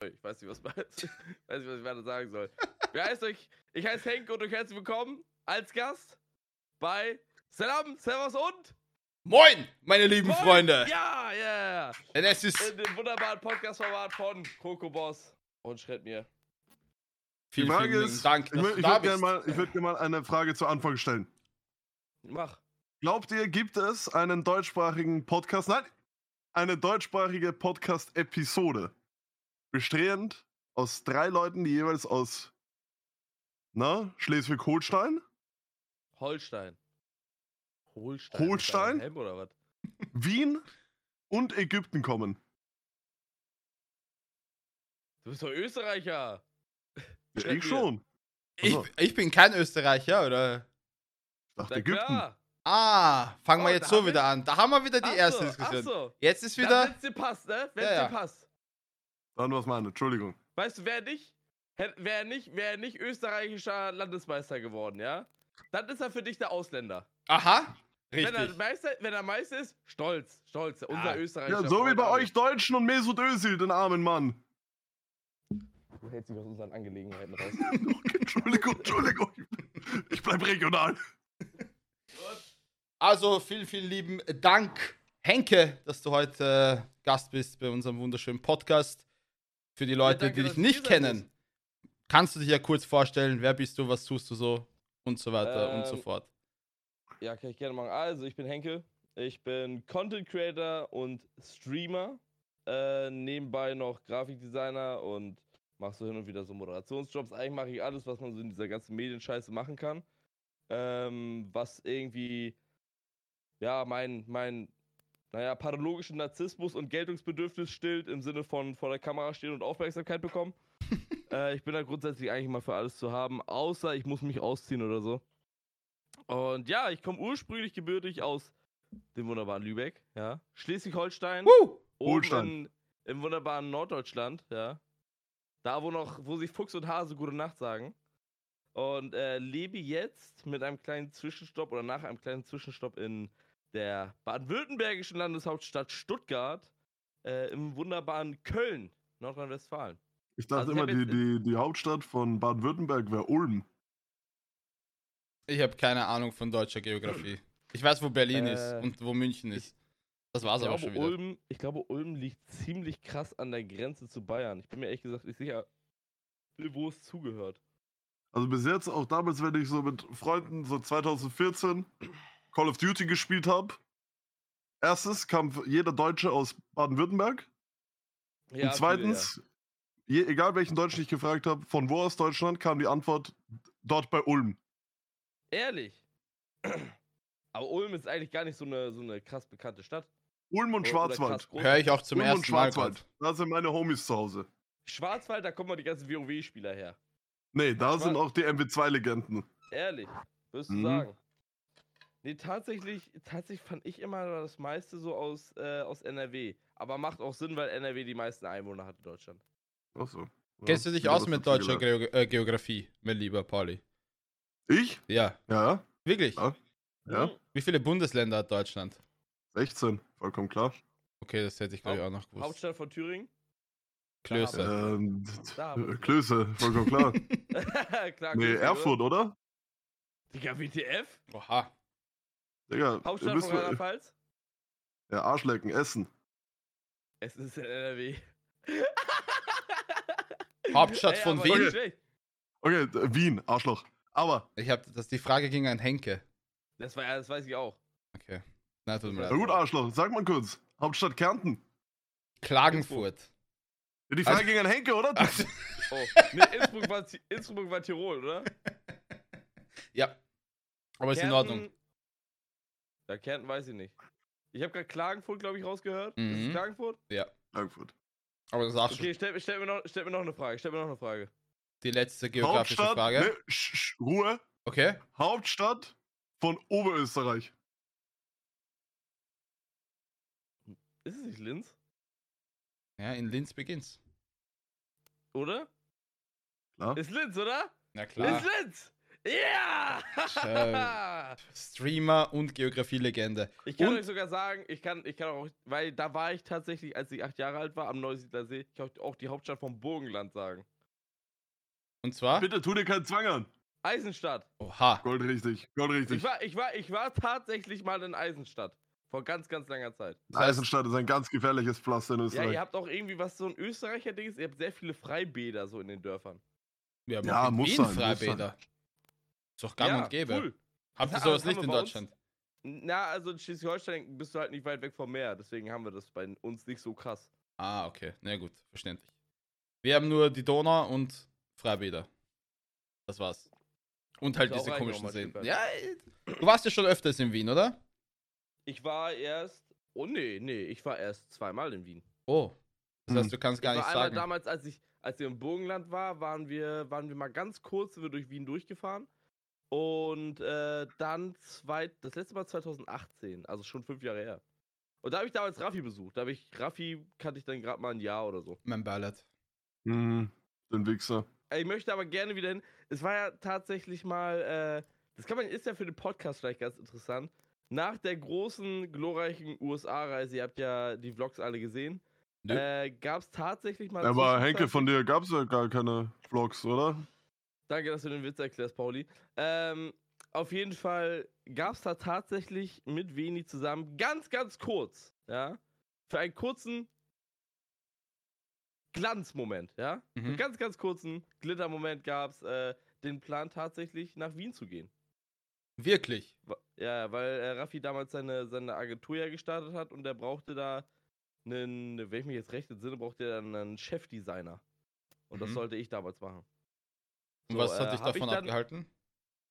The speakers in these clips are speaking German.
Ich weiß nicht, was, ich weiß nicht, was ich weiter sagen soll. Wie heißt euch? Ich heiße Henk und euch herzlich willkommen als Gast bei Salam, Servus und Moin, meine lieben Moin. Freunde. Ja, ja. Denn es ist In dem wunderbaren Podcast-Format von Coco Boss und Schritt mir. vielen, Die Frage vielen ist, Dank, ich, ich da würde gerne mal, würd gern mal eine Frage zu Anfang stellen. Mach. Glaubt ihr, gibt es einen deutschsprachigen Podcast, nein, eine deutschsprachige Podcast-Episode, bestehend aus drei Leuten, die jeweils aus, na, Schleswig-Holstein, Holstein. Holstein. Holstein? Helm oder was? Wien und Ägypten kommen? Du bist doch Österreicher. Ja, ich schon. ich, Also. ich bin kein Österreicher, oder? Ich dachte Ägypten. klar. Ah, fangen wir Oh, jetzt da so wir- wieder an. Da haben wir wieder die Ach erste so, Diskussion. Ach so. Jetzt ist Wenn wieder. es dir passt, ne? Wenn Ja, es ja. dir passt. Dann was meine, Entschuldigung. Weißt du, wer nicht, wer nicht, wer nicht österreichischer Landesmeister geworden, ja? Dann ist er für dich der Ausländer. Aha, Wenn er richtig. Meister, wenn er Meister ist, stolz, stolz, unser Ja. österreichischer Ja, so wie Freund bei Adi. euch Deutschen und Mesut Özil, den armen Mann. Du hältst dich aus unseren Angelegenheiten raus. Okay, Entschuldigung, Entschuldigung. Ich bleib regional. Also, vielen, vielen lieben Dank, Henke, dass du heute äh, Gast bist bei unserem wunderschönen Podcast. Für die Leute, danke, die dich nicht kennen, kannst du dich ja kurz vorstellen, wer bist du, was tust du so und so weiter und so Ähm, fort. Ja, kann ich gerne machen. Also, ich bin Henke. Ich bin Content Creator und Streamer. Äh, nebenbei noch Grafikdesigner und mache so hin und wieder so Moderationsjobs. Eigentlich mache ich alles, was man so in dieser ganzen Medienscheiße machen kann. Ähm, was irgendwie, ja, mein, mein, naja, pathologischen Narzissmus und Geltungsbedürfnis stillt, im Sinne von vor der Kamera stehen und Aufmerksamkeit bekommen. äh, ich bin da grundsätzlich eigentlich mal für alles zu haben, außer ich muss mich ausziehen oder so. Und ja, ich komme ursprünglich gebürtig aus dem wunderbaren Lübeck, ja. Schleswig-Holstein, oben Holstein. in, im wunderbaren Norddeutschland, ja. Da, wo noch, wo sich Fuchs und Hase gute Nacht sagen. Und äh, lebe jetzt mit einem kleinen Zwischenstopp oder nach einem kleinen Zwischenstopp in der baden-württembergischen Landeshauptstadt Stuttgart äh, im wunderbaren Köln, Nordrhein-Westfalen. Ich dachte Also ich immer, hab die, die, die Hauptstadt von Baden-Württemberg wäre Ulm. Ich habe keine Ahnung von deutscher Geografie. Ich weiß, wo Berlin Äh, ist und wo München ist. Das war's Ich aber schon wieder. Ulm, ich glaube, Ulm liegt ziemlich krass an der Grenze zu Bayern. Ich bin mir ehrlich gesagt nicht sicher, wo es zugehört. Also bis jetzt, auch damals, wenn ich so mit Freunden so 2014 Call of Duty gespielt habe. Erstens kam jeder Deutsche aus Baden-Württemberg. Ja, und zweitens, je, egal welchen Deutschen ich gefragt habe, von wo aus Deutschland, kam die Antwort dort bei Ulm. ja. Ehrlich. Aber Ulm ist eigentlich gar nicht so eine, so eine krass bekannte Stadt. Ulm und Schwarzwald. Höre ich auch zum Ulm und ersten Mal. Schwarzwald. grad. Da sind meine Homies zu Hause. Schwarzwald, da kommen mal die ganzen WoW-Spieler her. Nee, da Schwarz- sind auch die MW2-Legenden. Ehrlich, wirst du Mhm. sagen. Nee, tatsächlich, tatsächlich fand ich immer das meiste so aus, äh, aus NRW. Aber macht auch Sinn, weil NRW die meisten Einwohner hat in Deutschland. Achso. Ja, Kennst du dich aus mit deutscher. Geo äh, Geografie, mein lieber Pauli? Ich? Ja, Ja, wirklich. Ja. Ja. Mhm. Wie viele Bundesländer hat Deutschland? 16, vollkommen klar. Okay, das hätte ich glaube ich auch noch gewusst. Hauptstadt von Thüringen? Klöße. Ähm, äh. Klöße, vollkommen klar. Klar, nee, Erfurt, oder? Oder? Digga, WTF? Oha. Digga, Hauptstadt von Rheinland-Pfalz? Ja, Arschlecken, Essen. Es ist in NRW. Hauptstadt Ey, von Wien? Okay, d- Wien, Arschloch. Aber, Ich habe, dass die Frage ging an Henke. Das, war, ja- das weiß ich auch. Okay. Na, tut mir Ja, na leid. gut, Arschloch, sag mal kurz. Hauptstadt Kärnten. Klagenfurt. Ja, die Frage Also- ging an Henke, oder? Ach, Oh, nee, Innsbruck war, Innsbruck war Tirol, oder? ja. Aber ist in Ordnung. Ja, Kärnten weiß ich nicht. Ich habe gerade Klagenfurt, glaube ich, rausgehört. Ist Mhm. es Klagenfurt? Frankfurt. Aber das ist auch Okay, stell, stell, mir noch, stell mir noch eine Frage. Stell mir noch eine Frage. die letzte geografische Hauptstadt, Frage. ne, sch, sch, Ruhe. Okay. Hauptstadt von Oberösterreich. Ist es nicht Linz? Ja, in Linz beginnt's. Oder? Klar. Ist Linz, oder? Na klar. Ist Linz! Ja! Streamer und Geografielegende. Ich kann Und- euch sogar sagen, ich kann, ich kann auch, weil da war ich tatsächlich, als ich acht Jahre alt war, am Neusiedler See, ich kann auch die Hauptstadt vom Burgenland sagen. Und zwar? Bitte tu dir keinen Zwang an. Eisenstadt. Oha. Gold richtig, Gold richtig. Ich war, ich war, ich war tatsächlich mal in Eisenstadt. Vor ganz, ganz langer Zeit. Eisenstadt ist ein ganz gefährliches Pflaster in Ja, Österreich. ihr habt auch irgendwie was so ein Österreicher Ding ist, ihr habt sehr viele Freibäder so in den Dörfern. Wir haben Ja, auch in muss sein, muss Freibäder. Ist doch gang ja, und gäbe. Cool. Habt ihr Ja, sowas nicht in bei uns. Deutschland? Na, also in Schleswig-Holstein bist du halt nicht weit weg vom Meer, deswegen haben wir das bei uns nicht so krass. Ah, okay. Na gut, verständlich. Wir haben nur die Donau und Freibäder. Das war's. Und halt diese komischen Seen. Ja, äh, du warst ja schon öfters in Wien, oder? Ich war erst, oh nee, nee, ich war erst zweimal in Wien. Oh. Das heißt, Hm. du kannst gar ich war nicht einmal sagen. damals, als ich, als wir im Burgenland war, waren wir, waren wir mal ganz kurz, wir durch Wien durchgefahren. Und äh, dann zweit, das letzte Mal 2018, also schon fünf Jahre her. Und da habe ich damals Raffi besucht. Da habe ich, Raffi kannte ich dann gerade mal ein Jahr oder so. Mein Ballad. Mhm, den Wichser. Ich möchte aber gerne wieder hin. Es war ja tatsächlich mal, äh, das kann man, ist ja für den Podcast vielleicht ganz interessant. Nach der großen, glorreichen USA-Reise, ihr habt ja die Vlogs alle gesehen, Nö. äh, gab es tatsächlich mal. Aber Henke, von dir gab es ja gar keine Vlogs, oder? Danke, dass du den Witz erklärst, Pauli. Ähm, auf jeden Fall gab es da tatsächlich mit Veni zusammen ganz, ganz kurz, ja, für einen kurzen Glanzmoment, ja, für einen Mhm. ganz, ganz kurzen Glittermoment gab es äh, den Plan tatsächlich nach Wien zu gehen. Wirklich. Ja, weil äh, Raffi damals seine, seine Agentur ja gestartet hat und der brauchte da einen, wenn ich mich jetzt recht entsinne, brauchte er dann einen Chefdesigner. Und das Mhm. sollte ich damals machen. Und So, was hat äh, dich ich davon dann- abgehalten?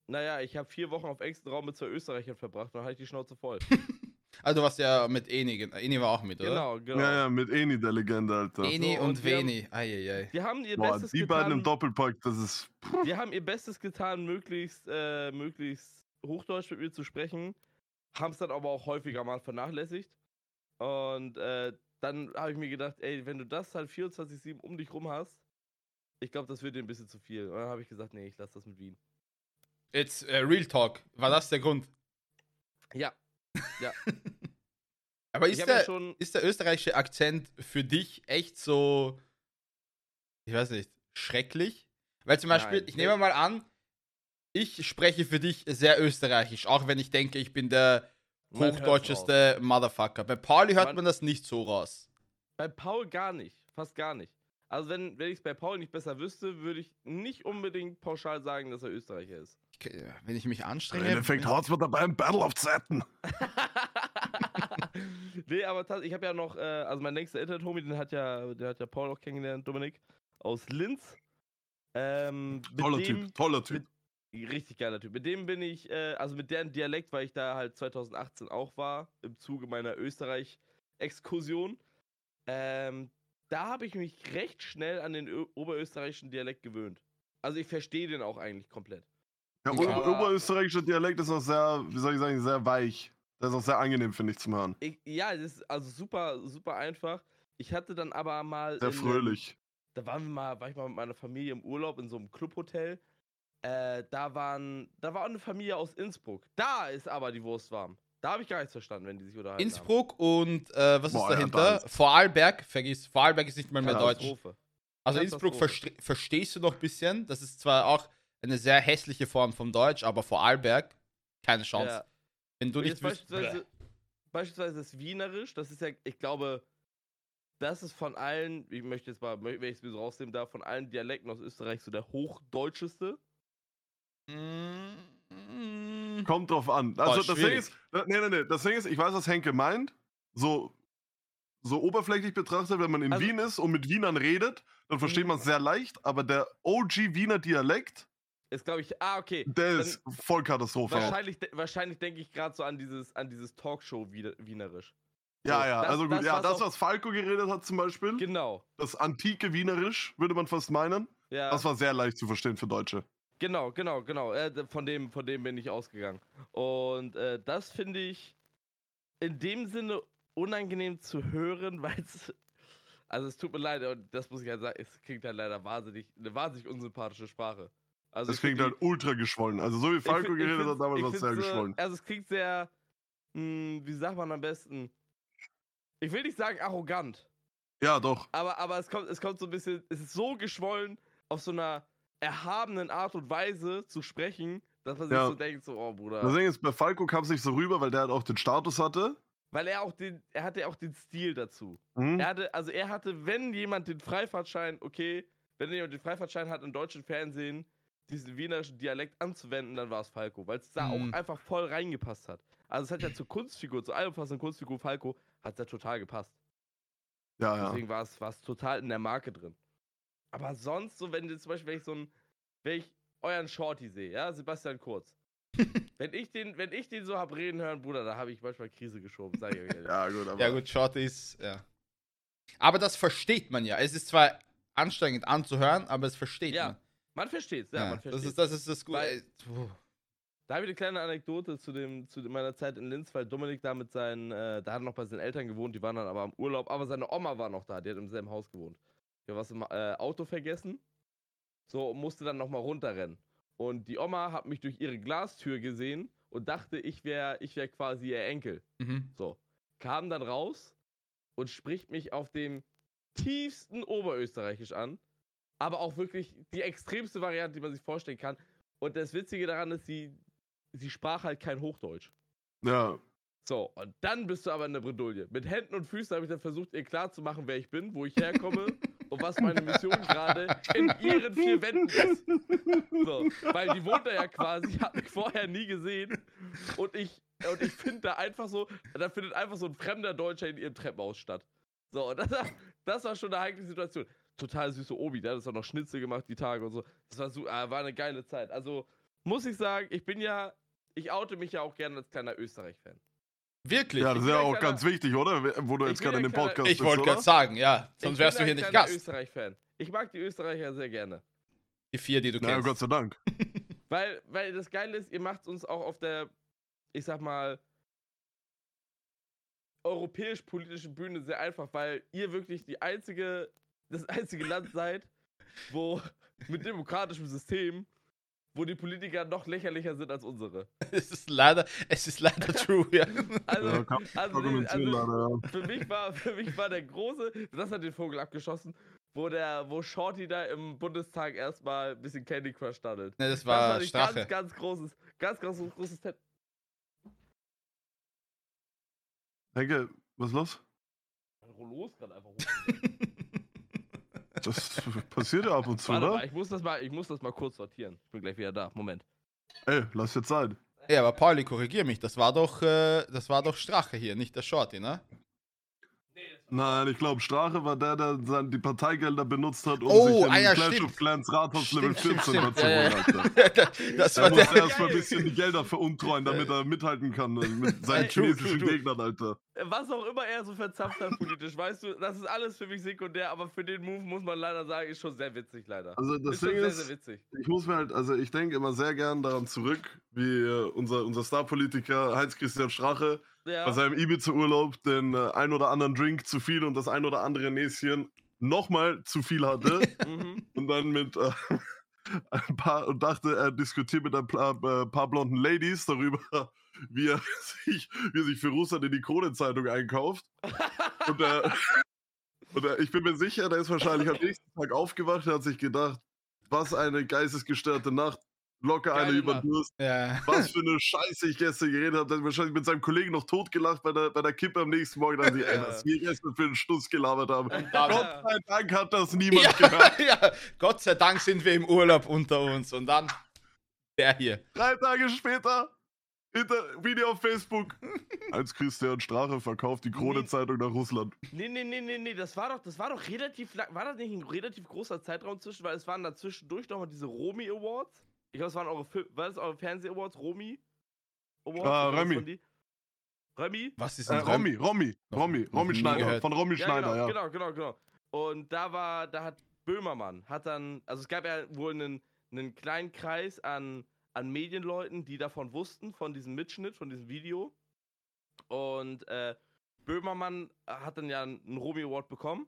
Naja, ich habe vier Wochen auf engstem Raum mit zwei Österreichern verbracht und dann hatte ich die Schnauze voll. Du warst ja mit Eni. Eni war auch mit, oder? genau, genau. Ja, ja, mit Eni, der Legende, Alter. Eni So, und, und wir haben- Veni. Eieiei. Die haben ihr Boah, Bestes die beiden im getan. Doppelpack, das ist. Die haben ihr Bestes getan, möglichst, äh, möglichst Hochdeutsch mit mir zu sprechen. Haben es dann aber auch häufiger mal vernachlässigt. Und äh, dann habe ich mir gedacht, ey, wenn du das halt 24-7 um dich rum hast, ich glaube, das wird dir ein bisschen zu viel. Und dann habe ich gesagt, nee, ich lasse das mit Wien. Jetzt, äh, Real Talk. War das der Grund? Ja. Ja. Aber ist ja der, schon. ist der österreichische Akzent für dich echt so, ich weiß nicht, schrecklich? Weil zum Beispiel, Nein. ich nehme mal an, ich spreche für dich sehr österreichisch, auch wenn ich denke, ich bin der Man hochdeutscheste Motherfucker. Bei Pauli hört Man- man das nicht so raus. Bei Paul gar nicht. Fast gar nicht. Also, wenn, wenn ich es bei Paul nicht besser wüsste, würde ich nicht unbedingt pauschal sagen, dass er Österreicher ist. Ich- äh, Wenn ich mich Im anstrenge. Endeffekt haut's mir dabei im Battle of Zeiten. nee, aber ich habe ja noch, äh, also mein nächster Internet-Homie, den hat ja, der hat ja Paul auch kennengelernt, Dominik, aus Linz. Ähm, mit Toller dem, Typ, toller Typ. Richtig geiler Typ. Mit dem bin ich, äh, also mit deren Dialekt, weil ich da halt 2018 auch war, im Zuge meiner Österreich-Exkursion. Ähm, da habe ich mich recht schnell an den Ö oberösterreichischen Dialekt gewöhnt. Also ich verstehe den auch eigentlich komplett. Der Ja, Ober aber- oberösterreichische Dialekt ist auch sehr, wie soll ich sagen, sehr weich. Der ist auch sehr angenehm, finde ich, zum Hören. Ich, ja, das ist also super, super einfach. Ich hatte dann aber mal. Sehr in einem- fröhlich. da waren wir mal, war ich mal mit meiner Familie im Urlaub in so einem Clubhotel. Äh, da waren, da war auch eine Familie aus Innsbruck. Da ist aber die Wurst warm. Da habe ich gar nichts verstanden, wenn die sich unterhalten Innsbruck und äh, was Boah, ist ja, dahinter? da Vorarlberg, vergiss, Vorarlberg ist nicht mal haben. mehr Deutsch. Also Innsbruck verste verstehst du noch ein bisschen. Das ist zwar auch eine sehr hässliche Form vom Deutsch, aber Vorarlberg, keine Chance. Ja. Wenn du Und nicht beispielsweise, beispielsweise das Wienerisch, das ist ja, ich glaube, das ist von allen, ich möchte jetzt mal, wenn ich es mir so rausnehmen darf, von allen Dialekten aus Österreich so der hochdeutscheste. Mm, Kommt drauf an. Also das Ding ist, nee, nee, nee, das Ding ist, ich weiß, was Henke meint. So, so oberflächlich betrachtet, wenn man in Also- Wien ist und mit Wienern redet, dann versteht Mhm. man es sehr leicht, aber der OG Wiener Dialekt, Ist, glaube ich, ah, okay. der Dann- ist voll Katastrophe. Wahrscheinlich, de- wahrscheinlich denke ich gerade so an dieses, an dieses Talkshow-Wienerisch. Ja, ja, das- also gut, das, ja, was das, was Falco geredet hat zum Beispiel, Genau. das antike Wienerisch, würde man fast meinen, Ja. das war sehr leicht zu verstehen für Deutsche. Genau, genau, genau. Äh, von, dem, von dem bin ich ausgegangen. Und äh, das finde ich in dem Sinne unangenehm zu hören, weil es. Also es tut mir leid, und das muss ich halt sagen, es klingt halt leider wahnsinnig, eine wahnsinnig unsympathische Sprache. Also Das klingt halt ultra geschwollen. Also so wie Falco geredet hat, damals war es sehr äh, geschwollen. Also es klingt sehr, mh, wie sagt man am besten? Ich will nicht sagen arrogant, Ja, doch. aber, aber es, kommt, es kommt so ein bisschen, es ist so geschwollen, auf so einer erhabenen Art und Weise zu sprechen, dass man sich Ja. so denkt, so, oh Bruder. Ding ist, bei Falco kam es nicht so rüber, weil der halt auch den Status hatte. Weil er auch den, er hatte auch den Stil dazu. Hm? Er hatte, also er hatte, wenn jemand den Freifahrtschein, okay, wenn jemand den Freifahrtschein hat im deutschen Fernsehen, diesen wienerischen Dialekt anzuwenden, dann war es Falco, weil es da Mhm. auch einfach voll reingepasst hat. Also es hat ja zur Kunstfigur, zur allumfassenden Kunstfigur Falco, hat es ja total gepasst. Ja, ja. Deswegen war es war es total in der Marke drin. Aber sonst, so wenn zum Beispiel, wenn ich so ein, wenn ich euren Shorty sehe, ja, Sebastian Kurz. wenn ich den, wenn ich den so hab reden hören, Bruder, da habe ich manchmal Krise geschoben, sag ich euch ehrlich. Ja, gut, aber. Ja, gut, Short ist, ja. Aber das versteht man ja. Es ist zwar anstrengend anzuhören, aber es versteht Ja, man. Man versteht's, ja, Ja, man das, versteht's. ist, das ist das Gute. Weil-. Da habe ich eine kleine Anekdote zu, dem, zu meiner Zeit in Linz, weil Dominik da mit seinen, äh, da hat er noch bei seinen Eltern gewohnt, die waren dann aber im Urlaub, aber seine Oma war noch da, die hat im selben Haus gewohnt. Die hat was im äh, Auto vergessen, so musste dann nochmal runterrennen. Und die Oma hat mich durch ihre Glastür gesehen und dachte, ich wäre ich wär quasi ihr Enkel. Mhm. So, kam dann raus und spricht mich auf dem tiefsten Oberösterreichisch an, aber auch wirklich die extremste Variante, die man sich vorstellen kann. Und das Witzige daran ist, sie, sie sprach halt kein Hochdeutsch. Ja. So, und dann bist du aber in der Bredouille. Mit Händen und Füßen habe ich dann versucht, ihr klarzumachen, wer ich bin, wo ich herkomme und was meine Mission gerade in ihren vier Wänden ist. So, weil die wohnt da ja quasi, hat mich vorher nie gesehen und ich, und ich finde da einfach so, da findet einfach so ein fremder Deutscher in ihrem Treppenhaus statt. So, und das, war- das war schon eine heikle Situation. Total süße Obi, der hat uns auch noch Schnitzel gemacht die Tage und so. Das war, so, ah, war eine geile Zeit. Also, muss ich sagen, ich bin ja, ich oute mich ja auch gerne als kleiner Österreich-Fan. Wirklich? Ja, das ist bin ja auch ganz wichtig, oder? Wo du Ich jetzt bin gerade in dem Podcast ich bist, wollte oder? gerade sagen, ja. Ich Sonst bin wärst du hier nicht Gast. Österreich-Fan. Ich mag die Österreicher sehr gerne. Die vier, die du Na, kennst. Gott sei Dank. Weil, weil das Geile ist, ihr macht uns auch auf der, ich sag mal, europäisch-politischen Bühne sehr einfach, weil ihr wirklich die einzige, das einzige Land seid, wo mit demokratischem System, wo die Politiker noch lächerlicher sind als unsere. es ist leider, es ist leider true, ja. Also, Ja, also, argumentieren, also leider, ja. für mich war, für mich war der große, das hat den Vogel abgeschossen, wo der, wo Shorty da im Bundestag erstmal ein bisschen Candy Crush daddelt. Ne, das Das war ich Strache. ganz, ganz großes, ganz, ganz großes Tet Henke, was ist los? Rollo ist gerade einfach hoch. Das passiert ja ab und zu, Warte oder? mal, ich muss, das mal, ich muss das mal kurz sortieren. Ich bin gleich wieder da. Moment. Ey, lass jetzt sein. Ja, aber Pauli, korrigier mich. Das war doch, äh, das war doch Strache hier, nicht der Shorty, ne? Nein, ich glaube, Strache war der, der sein, die Parteigelder benutzt hat, um Oh, sich in ah ja, Clash stimmt. of Clans Rathaus Level Stimmt, 14 stimmt, zu stimmt. Ja, holen, ja. Das Er war musste der. erstmal ein bisschen die Gelder veruntreuen, damit er mithalten kann äh, mit seinen Ey, chinesischen. Gegnern, Alter. Was auch immer er so verzapft hat politisch, weißt du, das ist alles für mich sekundär, aber für den Move muss man leider sagen, ist schon sehr witzig, leider. Also das ist schon Ding sehr, ist, sehr witzig. ich muss mir halt, also ich denke immer sehr gern daran zurück, wie äh, unser, unser Star-Politiker Heinz-Christian Strache Ja. bei seinem Ibiza-Urlaub den äh, ein oder anderen Drink zu viel und das ein oder andere Näschen nochmal zu viel hatte mhm. und dann mit äh, ein paar und dachte, er diskutiert mit ein paar, äh, paar blonden Ladies darüber, wie er sich, wie er sich für Russland in die Krone-Zeitung einkauft. Und, äh, und äh, ich bin mir sicher, der ist wahrscheinlich am nächsten Tag aufgewacht, er hat sich gedacht, was eine geistesgestörte Nacht, locker eine Geile über Nacht. den Durst. Ja. Was für eine Scheiße ich gestern geredet habe. Der hat wahrscheinlich mit seinem Kollegen noch totgelacht bei der, bei der Kippe am nächsten Morgen. Dann sie, ey, Ja. was wir gestern für einen Stuss gelabert haben. Gott sei Dank hat das niemand Ja, gehört. ja, Gott sei Dank sind wir im Urlaub unter uns. Und dann der hier. Drei Tage später, hinter Video auf Facebook. Als Christian Strache verkauft die Krone-Zeitung nach Russland. Nee, nee, nee, nee, nee, das war doch, das war doch relativ lang, war das nicht ein relativ großer Zeitraum zwischen, weil es waren da zwischendurch noch mal diese Romy Awards. Ich glaube, es waren eure, Fil- war das eure Fernseh-Awards, Romy? Awards? Ah, was Remy. Was ist Äh, denn Romy, Romy, Romy, Romy nie Schneider. gehört. Von Romy Schneider, genau, ja. genau, genau, genau. Und da war, da hat Böhmermann, hat dann, also es gab ja wohl einen, einen kleinen Kreis an, an Medienleuten, die davon wussten, von diesem Mitschnitt, von diesem Video. Und äh, Böhmermann hat dann ja einen Romy Award bekommen.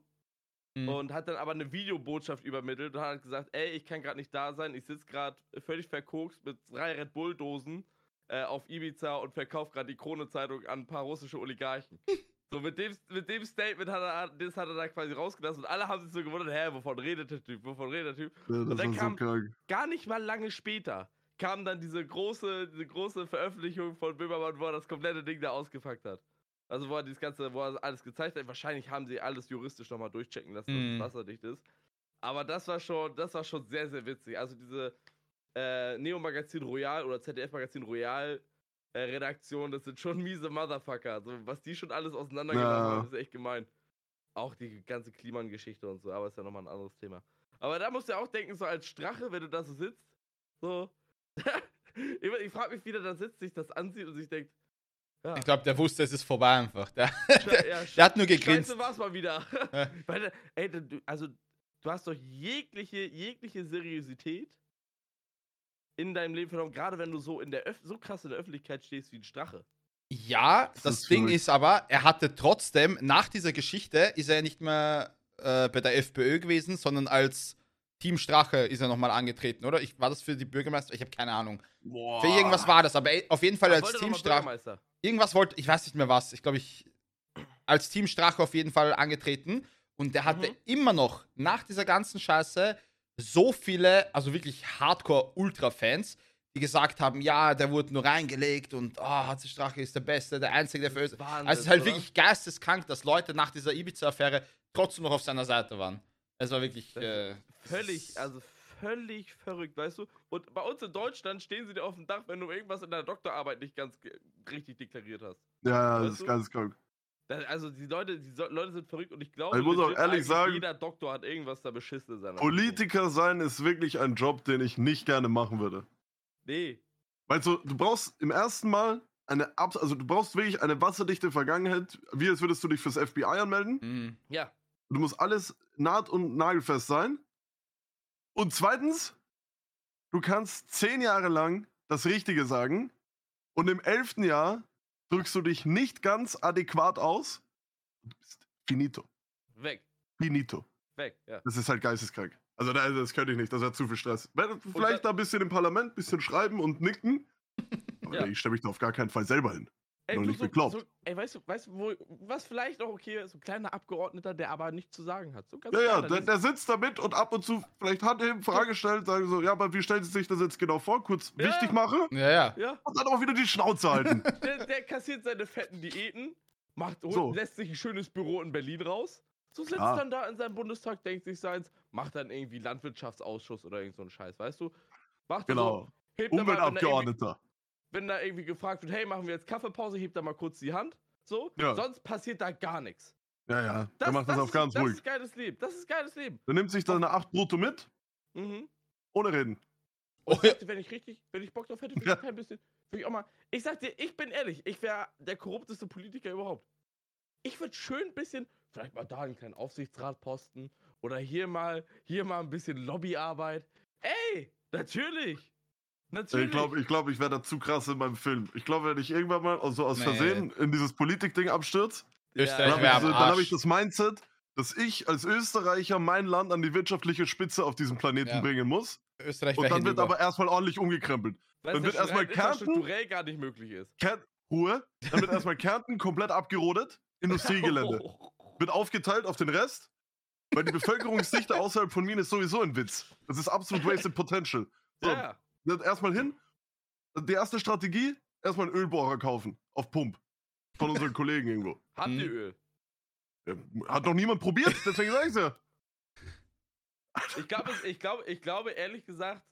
Mhm. und hat dann aber eine Videobotschaft übermittelt und hat gesagt, ey, ich kann gerade nicht da sein, ich sitze gerade völlig verkokst mit drei Red Bull-Dosen äh, auf Ibiza und verkaufe gerade die Krone-Zeitung an ein paar russische Oligarchen. So, mit dem, mit dem Statement hat er, das hat er da quasi rausgelassen und alle haben sich so gewundert, hä, wovon redet der Typ, wovon redet der Typ? Ja, das dann so kam- krank. Gar nicht mal lange später kam dann diese große, diese große Veröffentlichung von Böhmermann, wo er das komplette Ding da ausgepackt hat. Also wo er dieses ganze, wo er alles gezeigt hat. Wahrscheinlich haben sie alles juristisch nochmal durchchecken lassen, dass Mhm. es wasserdicht ist. Aber das war schon, das war schon sehr, sehr witzig. Also diese äh, Neo-Magazin Royal oder ZDF-Magazin Royal äh, Redaktion, das sind schon miese Motherfucker. Also, was die schon alles auseinandergenommen Ja. haben, ist echt gemein. Auch die ganze Kliman-Geschichte und so, aber ist ja nochmal ein anderes Thema. Aber da musst du ja auch denken, so als Strache, wenn du da so sitzt, so. ich ich frage mich, wie der da sitzt, sich das ansieht und sich denkt, ja, Ich glaube, der wusste, es ist vorbei einfach. Der, sche- ja, der hat nur gegrinst. Scheiße war's mal wieder. Ja. Weil, ey, du, also, du hast doch jegliche, jegliche Seriosität in deinem Leben verloren, gerade wenn du so, in der so krass in der Öffentlichkeit stehst wie ein Strache. Ja, Das das, ist Ding ist aber, er hatte trotzdem, nach dieser Geschichte, ist er nicht mehr äh, bei der FPÖ gewesen, sondern als Team Strache ist er nochmal angetreten, oder? Ich, war das für die Bürgermeister? Ich habe keine Ahnung. Boah. Für irgendwas war das, aber auf jeden Fall Er als Team Strache. Irgendwas wollte, ich weiß nicht mehr was. Ich glaube, ich als Team Strache auf jeden Fall angetreten. Und der hatte Mhm. immer noch nach dieser ganzen Scheiße so viele, also wirklich Hardcore-Ultra-Fans, die gesagt haben, ja, der wurde nur reingelegt und oh, HC Strache ist der Beste, der Einzige, der für Österreich. Also es ist halt oder? wirklich geisteskrank, dass Leute nach dieser Ibiza-Affäre trotzdem noch auf seiner Seite waren. Es war wirklich äh, Völlig, also völlig verrückt, weißt du? Und bei uns in Deutschland stehen sie dir auf dem Dach, wenn du irgendwas in deiner Doktorarbeit nicht ganz richtig deklariert hast. Ja, ja, das Weißt ist du? ganz krank. Das, also die Leute, die so Leute sind verrückt und ich glaube, Ich muss auch ehrlich sagen- jeder Doktor hat irgendwas da beschissen in seiner Politiker sein ist wirklich ein Job, den ich nicht gerne machen würde. Nee. Weil so, du brauchst im ersten Mal eine, Ab also du brauchst wirklich eine wasserdichte Vergangenheit, wie als würdest du dich fürs FBI anmelden. mh. Ja. Du musst alles naht- und nagelfest sein. Und zweitens, du kannst zehn Jahre lang das Richtige sagen und im elften Jahr drückst du dich nicht ganz adäquat aus. Du bist finito. Weg. Finito. Weg. Ja. Das ist halt geisteskrank. Also da- das könnte ich nicht, das hat zu viel Stress. Vielleicht dann- da ein bisschen im Parlament, ein bisschen schreiben und nicken. Aber Ja. ich stelle mich da auf gar keinen Fall selber hin. Ey, Noch du nicht so, geglaubt. so, ey, weißt du, weißt du, wo, was vielleicht noch okay ist? So ein kleiner Abgeordneter, der aber nichts zu sagen hat. So ganz Ja, ja, der, der sitzt da mit und ab und zu vielleicht Hand heben, Frage stellt, sagen so, ja, aber wie stellt sie sich das jetzt genau vor? Kurz Ja. wichtig mache Ja, ja. Ja, und dann auch wieder die Schnauze halten. der, der kassiert seine fetten Diäten, macht, So. lässt sich ein schönes Büro in Berlin raus. So sitzt Ja. dann da in seinem Bundestag, denkt sich seins, macht dann irgendwie Landwirtschaftsausschuss oder irgend so einen Scheiß, weißt du? Macht er genau. so, er Umweltabgeordneter. Wenn da irgendwie gefragt wird, hey, machen wir jetzt Kaffeepause, hebt er mal kurz die Hand. So, Ja. sonst passiert da gar nichts. Ja, ja. Der macht das, auf ist, ganz das ruhig. ist geiles Leben. Das ist geiles Leben. Der nimmt sich dann eine 8 Brutto mit, Mhm. ohne reden. Oh, sagte, wenn ich richtig, wenn ich Bock drauf hätte, würde Ja. ich kein bisschen. Würde ich auch mal. Ich sag dir, ich bin ehrlich, ich wäre der korrupteste Politiker überhaupt. Ich würde schön ein bisschen, vielleicht mal da einen kleinen Aufsichtsratposten oder hier mal, hier mal ein bisschen Lobbyarbeit. Ey, natürlich. Natürlich. Ich glaube, ich, glaub, ich wäre da zu krass in meinem Film. Ich glaube, wenn ich irgendwann mal also aus Nee. Versehen in dieses Politik-Ding abstürze, Österreich dann habe ich, hab ich das Mindset, dass ich als Österreicher mein Land an die wirtschaftliche Spitze auf diesem Planeten Ja. bringen muss. Österreich Und dann wird hinüber. aber erstmal ordentlich umgekrempelt. Weil dann wird ja erstmal Kärnten- infrastrukturell gar nicht möglich ist. Kern Ruhe. Dann wird erstmal Kärnten komplett abgerodet. Industriegelände. Wird aufgeteilt auf den Rest. Weil die Bevölkerungsdichte außerhalb von Wien ist sowieso ein Witz. Das ist absolut wasted potential. So, Ja. Dann erstmal hin. Die erste Strategie, erstmal einen Ölbohrer kaufen. Auf Pump. Von unseren Kollegen irgendwo. Habt ihr Mhm. Öl? Hat noch niemand probiert, deswegen sag ich's ja. Ich glaube, ich glaube, ich glaube, ehrlich gesagt,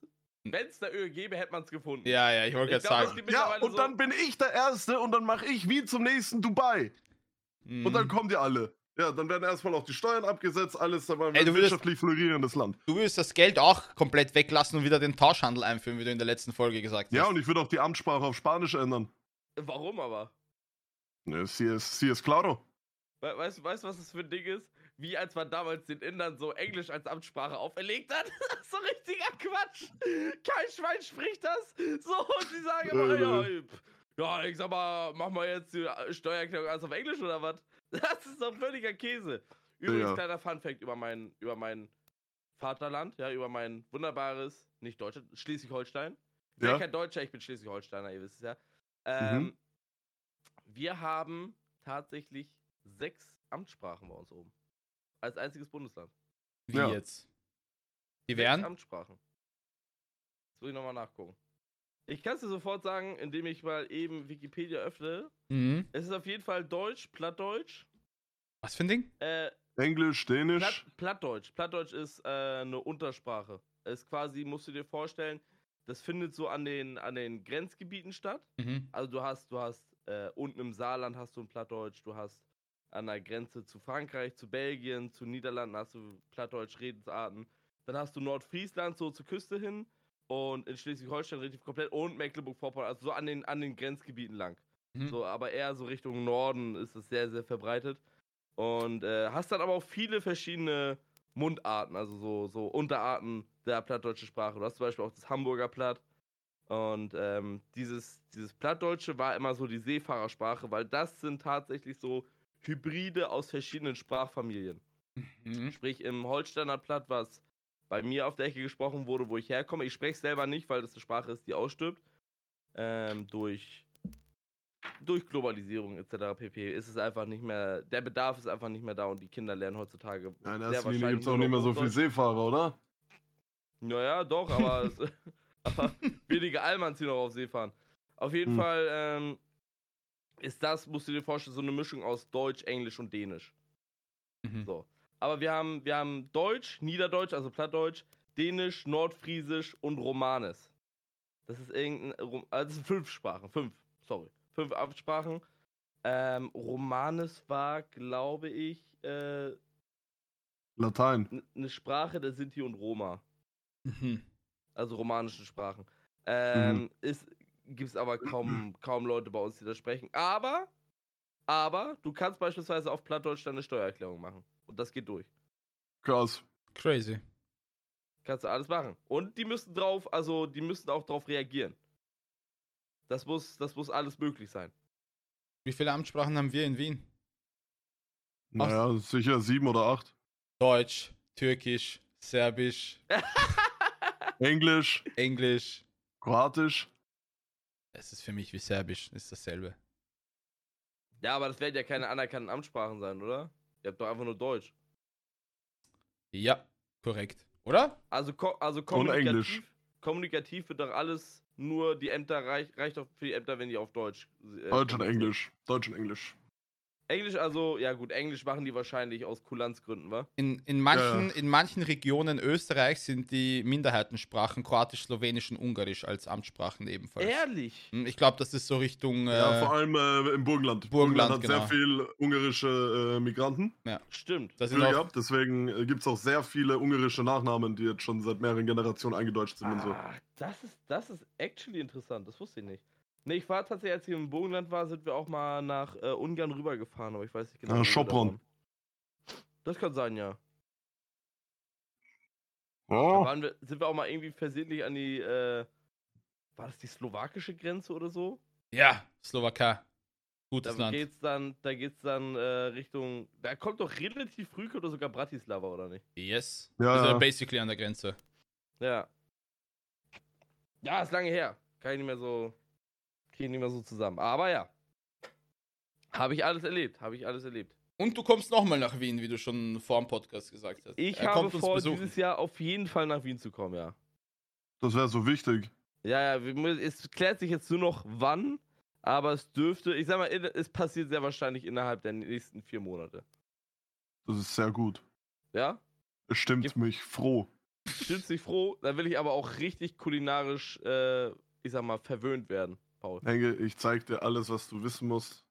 wenn es da Öl gäbe, hätte man es gefunden. Ja, ja, ich wollte gerade glaub, sagen. Ja, mittlerweile und dann bin ich der Erste und dann mache ich wie zum nächsten Dubai. Und dann kommen die alle. Ja, dann werden erstmal auch die Steuern abgesetzt, alles, dann waren wir ein würdest- wirtschaftlich florierendes Land. Du willst das Geld auch komplett weglassen und wieder den Tauschhandel einführen, wie du in der letzten Folge gesagt Ja, hast. und ich würde auch die Amtssprache auf Spanisch ändern. Warum aber? Ne, si es, si es claro. We weißt du, weißt, was das für ein Ding ist? Wie als man damals den Indern so Englisch als Amtssprache auferlegt hat. so richtiger Quatsch. Kein Schwein spricht das. So, und sie sagen immer, ja, ja, ich sag mal, machen wir jetzt die Steuererklärung alles auf Englisch oder was? Das ist doch völliger Käse. Übrigens, Ja. kleiner Funfact über mein, über mein Vaterland, ja, über mein wunderbares, nicht Deutschland, Schleswig-Holstein. Ich bin Ja. ja kein Deutscher, ich bin Schleswig-Holsteiner, ihr wisst es ja. Ähm, Mhm. Wir haben tatsächlich sechs Amtssprachen bei uns oben. Als einziges Bundesland. Wie Ja. jetzt? Die Sechs wären? Amtssprachen. Jetzt muss ich nochmal nachgucken. Ich kann es dir sofort sagen, indem ich mal eben Wikipedia öffne. Mhm. Es ist auf jeden Fall Deutsch, Plattdeutsch. Was für ein Ding? Äh, Englisch, Dänisch. Platt, Plattdeutsch. Plattdeutsch ist äh, eine Untersprache. Es ist quasi, musst du dir vorstellen, das findet so an den, an den Grenzgebieten statt. Mhm. Also du hast, du hast äh, unten im Saarland hast du ein Plattdeutsch, du hast an der Grenze zu Frankreich, zu Belgien, zu Niederlanden hast du Plattdeutsch-Redensarten. Dann hast du Nordfriesland so zur Küste hin und in Schleswig-Holstein relativ komplett und Mecklenburg-Vorpommern, also so an den, an den Grenzgebieten lang. Mhm. So, aber eher so Richtung Norden ist es sehr, sehr verbreitet. Und äh, hast dann aber auch viele verschiedene Mundarten, also so, so Unterarten der plattdeutschen Sprache. Du hast zum Beispiel auch das Hamburger Platt. Und ähm, dieses, dieses Plattdeutsche war immer so die Seefahrersprache, weil das sind tatsächlich so Hybride aus verschiedenen Sprachfamilien. Mhm. Sprich, im Holsteiner Platt, was bei mir auf der Ecke gesprochen wurde, wo ich herkomme. Ich spreche es selber nicht, weil das eine Sprache ist, die ausstirbt. Ähm, durch, durch Globalisierung etc. pp. ist es einfach nicht mehr, der Bedarf ist einfach nicht mehr da und die Kinder lernen heutzutage. Ja, in erster Linie gibt es auch nicht mehr so viele. Seefahrer, oder? Naja, doch, aber, es, aber wenige Allmanns, die noch auf See fahren. Auf jeden Hm. Fall ähm, ist das, musst du dir vorstellen, so eine Mischung aus Deutsch, Englisch und Dänisch. Mhm. So. Aber wir haben, wir haben Deutsch, Niederdeutsch, also Plattdeutsch, Dänisch, Nordfriesisch und Romanes. Das ist irgendein, also das sind fünf Sprachen, fünf, sorry, fünf Amtssprachen. Ähm, Romanes war, glaube ich, äh, Latein. eine Sprache der Sinti und Roma. Mhm. also romanischen Sprachen. Ähm, ist, gibt es aber kaum, kaum Leute bei uns, die das sprechen. Aber, aber, du kannst beispielsweise auf Plattdeutsch deine Steuererklärung machen. Und das geht durch. Krass. Crazy. Kannst du alles machen. Und die müssen drauf, also die müssen auch drauf reagieren. Das muss, das muss alles möglich sein. Wie viele Amtssprachen haben wir in Wien? Naja, sicher sieben oder acht. Deutsch, Türkisch, Serbisch, Englisch, Englisch. Kroatisch. Es ist für mich wie Serbisch, ist dasselbe. Ja, aber das werden ja keine anerkannten Amtssprachen sein, oder? Ihr habt doch einfach nur Deutsch. Ja, korrekt. Oder? Also, ko also kommunikativ, kommunikativ wird doch alles nur die Ämter reich, reicht doch für die Ämter, wenn die auf Deutsch. äh, Deutsch und. Englisch. Deutsch und Englisch. Englisch, also, ja gut, Englisch machen die wahrscheinlich aus Kulanzgründen, wa? In, in, manchen, Ja. in manchen Regionen Österreichs sind die Minderheitensprachen Kroatisch, Slowenisch und Ungarisch als Amtssprachen ebenfalls. Ehrlich? Hm, Ich glaube, das ist so Richtung. Äh, Ja, vor allem äh, im Burgenland. Burgenland, hat genau. sehr viel ungarische äh, Migranten. Stimmt. das sind auch, gehabt, deswegen äh, gibt es auch sehr viele ungarische Nachnamen, die jetzt schon seit mehreren Generationen eingedeutscht sind und so. Ah, das ist, das ist actually interessant, das wusste ich nicht. Ne, ich war tatsächlich, als ich im Burgenland war, sind wir auch mal nach äh, Ungarn rübergefahren, aber ich weiß nicht genau. Da Sopron. waren. Das kann sein, ja. Da Oh, waren wir, sind wir auch mal irgendwie versehentlich an die, äh, war das die slowakische Grenze oder so? ja, Slowakei. Gutes Da Land. geht's dann, da geht's dann äh, Richtung, da kommt doch relativ früh oder sogar Bratislava, oder nicht? Yes. Ja, also ja. basically an der Grenze. Ja. Ja, ist lange her. Kann ich nicht mehr so, kriege ich nicht mehr so zusammen. Aber ja. Habe ich alles erlebt, habe ich alles erlebt. Und du kommst nochmal nach Wien, wie du schon vor dem Podcast gesagt hast. Ich er habe vor, dieses Jahr auf jeden Fall nach Wien zu kommen, ja. das wäre so wichtig. Ja, ja, es klärt sich jetzt nur noch wann, aber es dürfte, ich sag mal, es passiert sehr wahrscheinlich innerhalb der nächsten vier Monate. Das ist sehr gut. Ja? Es stimmt Gib- mich froh. Stimmt's dich froh? Dann will ich aber auch richtig kulinarisch, äh, ich sag mal, verwöhnt werden, Paul. Henke, ich zeig dir alles, was du wissen musst.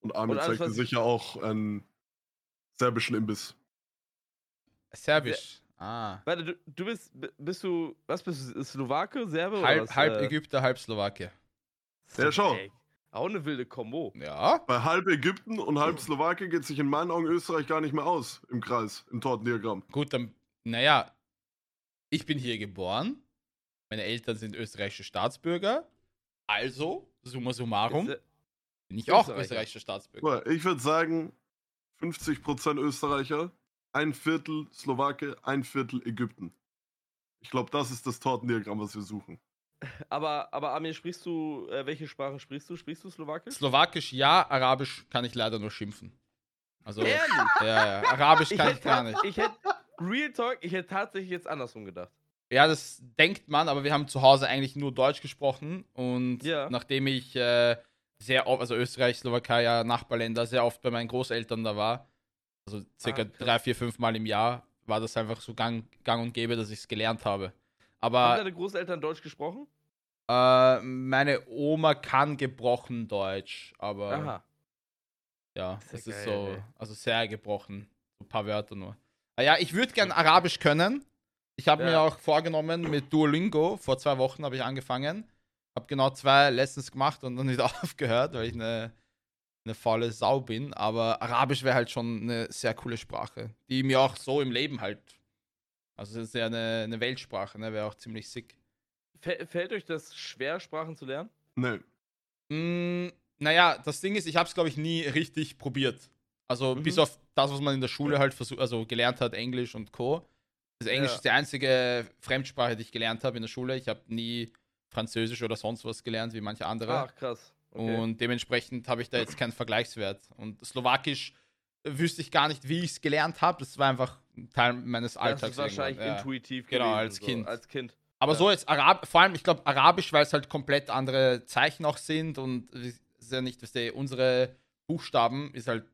Und Armin zeigt dir sicher auch einen serbischen Imbiss. Serbisch. Ah. Warte, du, du bist, bist du, was bist du, Slowake, Serbe oder Halb, was? halb Äh, Ägypter, halb Slowakei. Ja, schau. Ey, Auch eine wilde Kombo. Ja. Bei halb Ägypten und halb Slowakei geht sich in meinen Augen Österreich gar nicht mehr aus im Kreis, im Tortendiagramm. Gut, dann, naja, ich bin hier geboren. Meine Eltern sind österreichische Staatsbürger. Also, summa summarum, Ist, äh, bin ich auch Österreicher. österreichischer Staatsbürger. Ich würde sagen, 50% Österreicher, ein Viertel Slowake, ein Viertel Ägypten. Ich glaube, das ist das Tortendiagramm, was wir suchen. Aber, aber Amir, sprichst du, äh, welche Sprachen sprichst du? Sprichst du Slowakisch? Slowakisch ja, Arabisch kann ich leider nur schimpfen. Also, ja, Ehrlich? ja. Arabisch kann ich hätte gar nicht. Ich hätte, Real Talk, ich hätte tatsächlich jetzt andersrum gedacht. Ja, das denkt man, aber wir haben zu Hause eigentlich nur Deutsch gesprochen. Und Ja. nachdem ich äh, sehr oft, also Österreich, Slowakei, ja, Nachbarländer, sehr oft bei meinen Großeltern da war, also circa Ah, drei, vier, fünf Mal im Jahr, war das einfach so gang, gang und gäbe, dass ich es gelernt habe. Haben Aber deine Großeltern Deutsch gesprochen? äh, meine Oma kann gebrochen Deutsch, aber Aha. ja, Ist ja das ist geil, so, ey. also sehr gebrochen. Ein paar Wörter nur. Ah ja, ich würde gern Arabisch können. Ich habe mir Ja. auch vorgenommen, mit Duolingo, vor zwei Wochen habe ich angefangen. Habe genau zwei Lessons gemacht und dann wieder aufgehört, weil ich eine, eine faule Sau bin. Aber Arabisch wäre halt schon eine sehr coole Sprache, die mir auch so im Leben halt. Also, es ist ja eine, eine Weltsprache, ne? wäre auch ziemlich sick. Fä- Fällt euch das schwer, Sprachen zu lernen? Nee. Mm, naja, das Ding ist, ich habe es, glaube ich, nie richtig probiert. Also Mhm. bis auf das, was man in der Schule halt versuch, also gelernt hat, Englisch und Co. Das Englisch Ja. ist die einzige Fremdsprache, die ich gelernt habe in der Schule. Ich habe nie Französisch oder sonst was gelernt, wie manche andere. Ach, krass. Okay. Und dementsprechend habe ich da jetzt keinen Vergleichswert. Und Slowakisch wüsste ich gar nicht, wie ich es gelernt habe. Das war einfach ein Teil meines das Alltags. ist wahrscheinlich ja. intuitiv Genau, als so, Kind. Als Kind. Aber Ja. so jetzt Arab vor allem, ich glaube, Arabisch, weil es halt komplett andere Zeichen auch sind und ist ja nicht, was unsere Buchstaben ist halt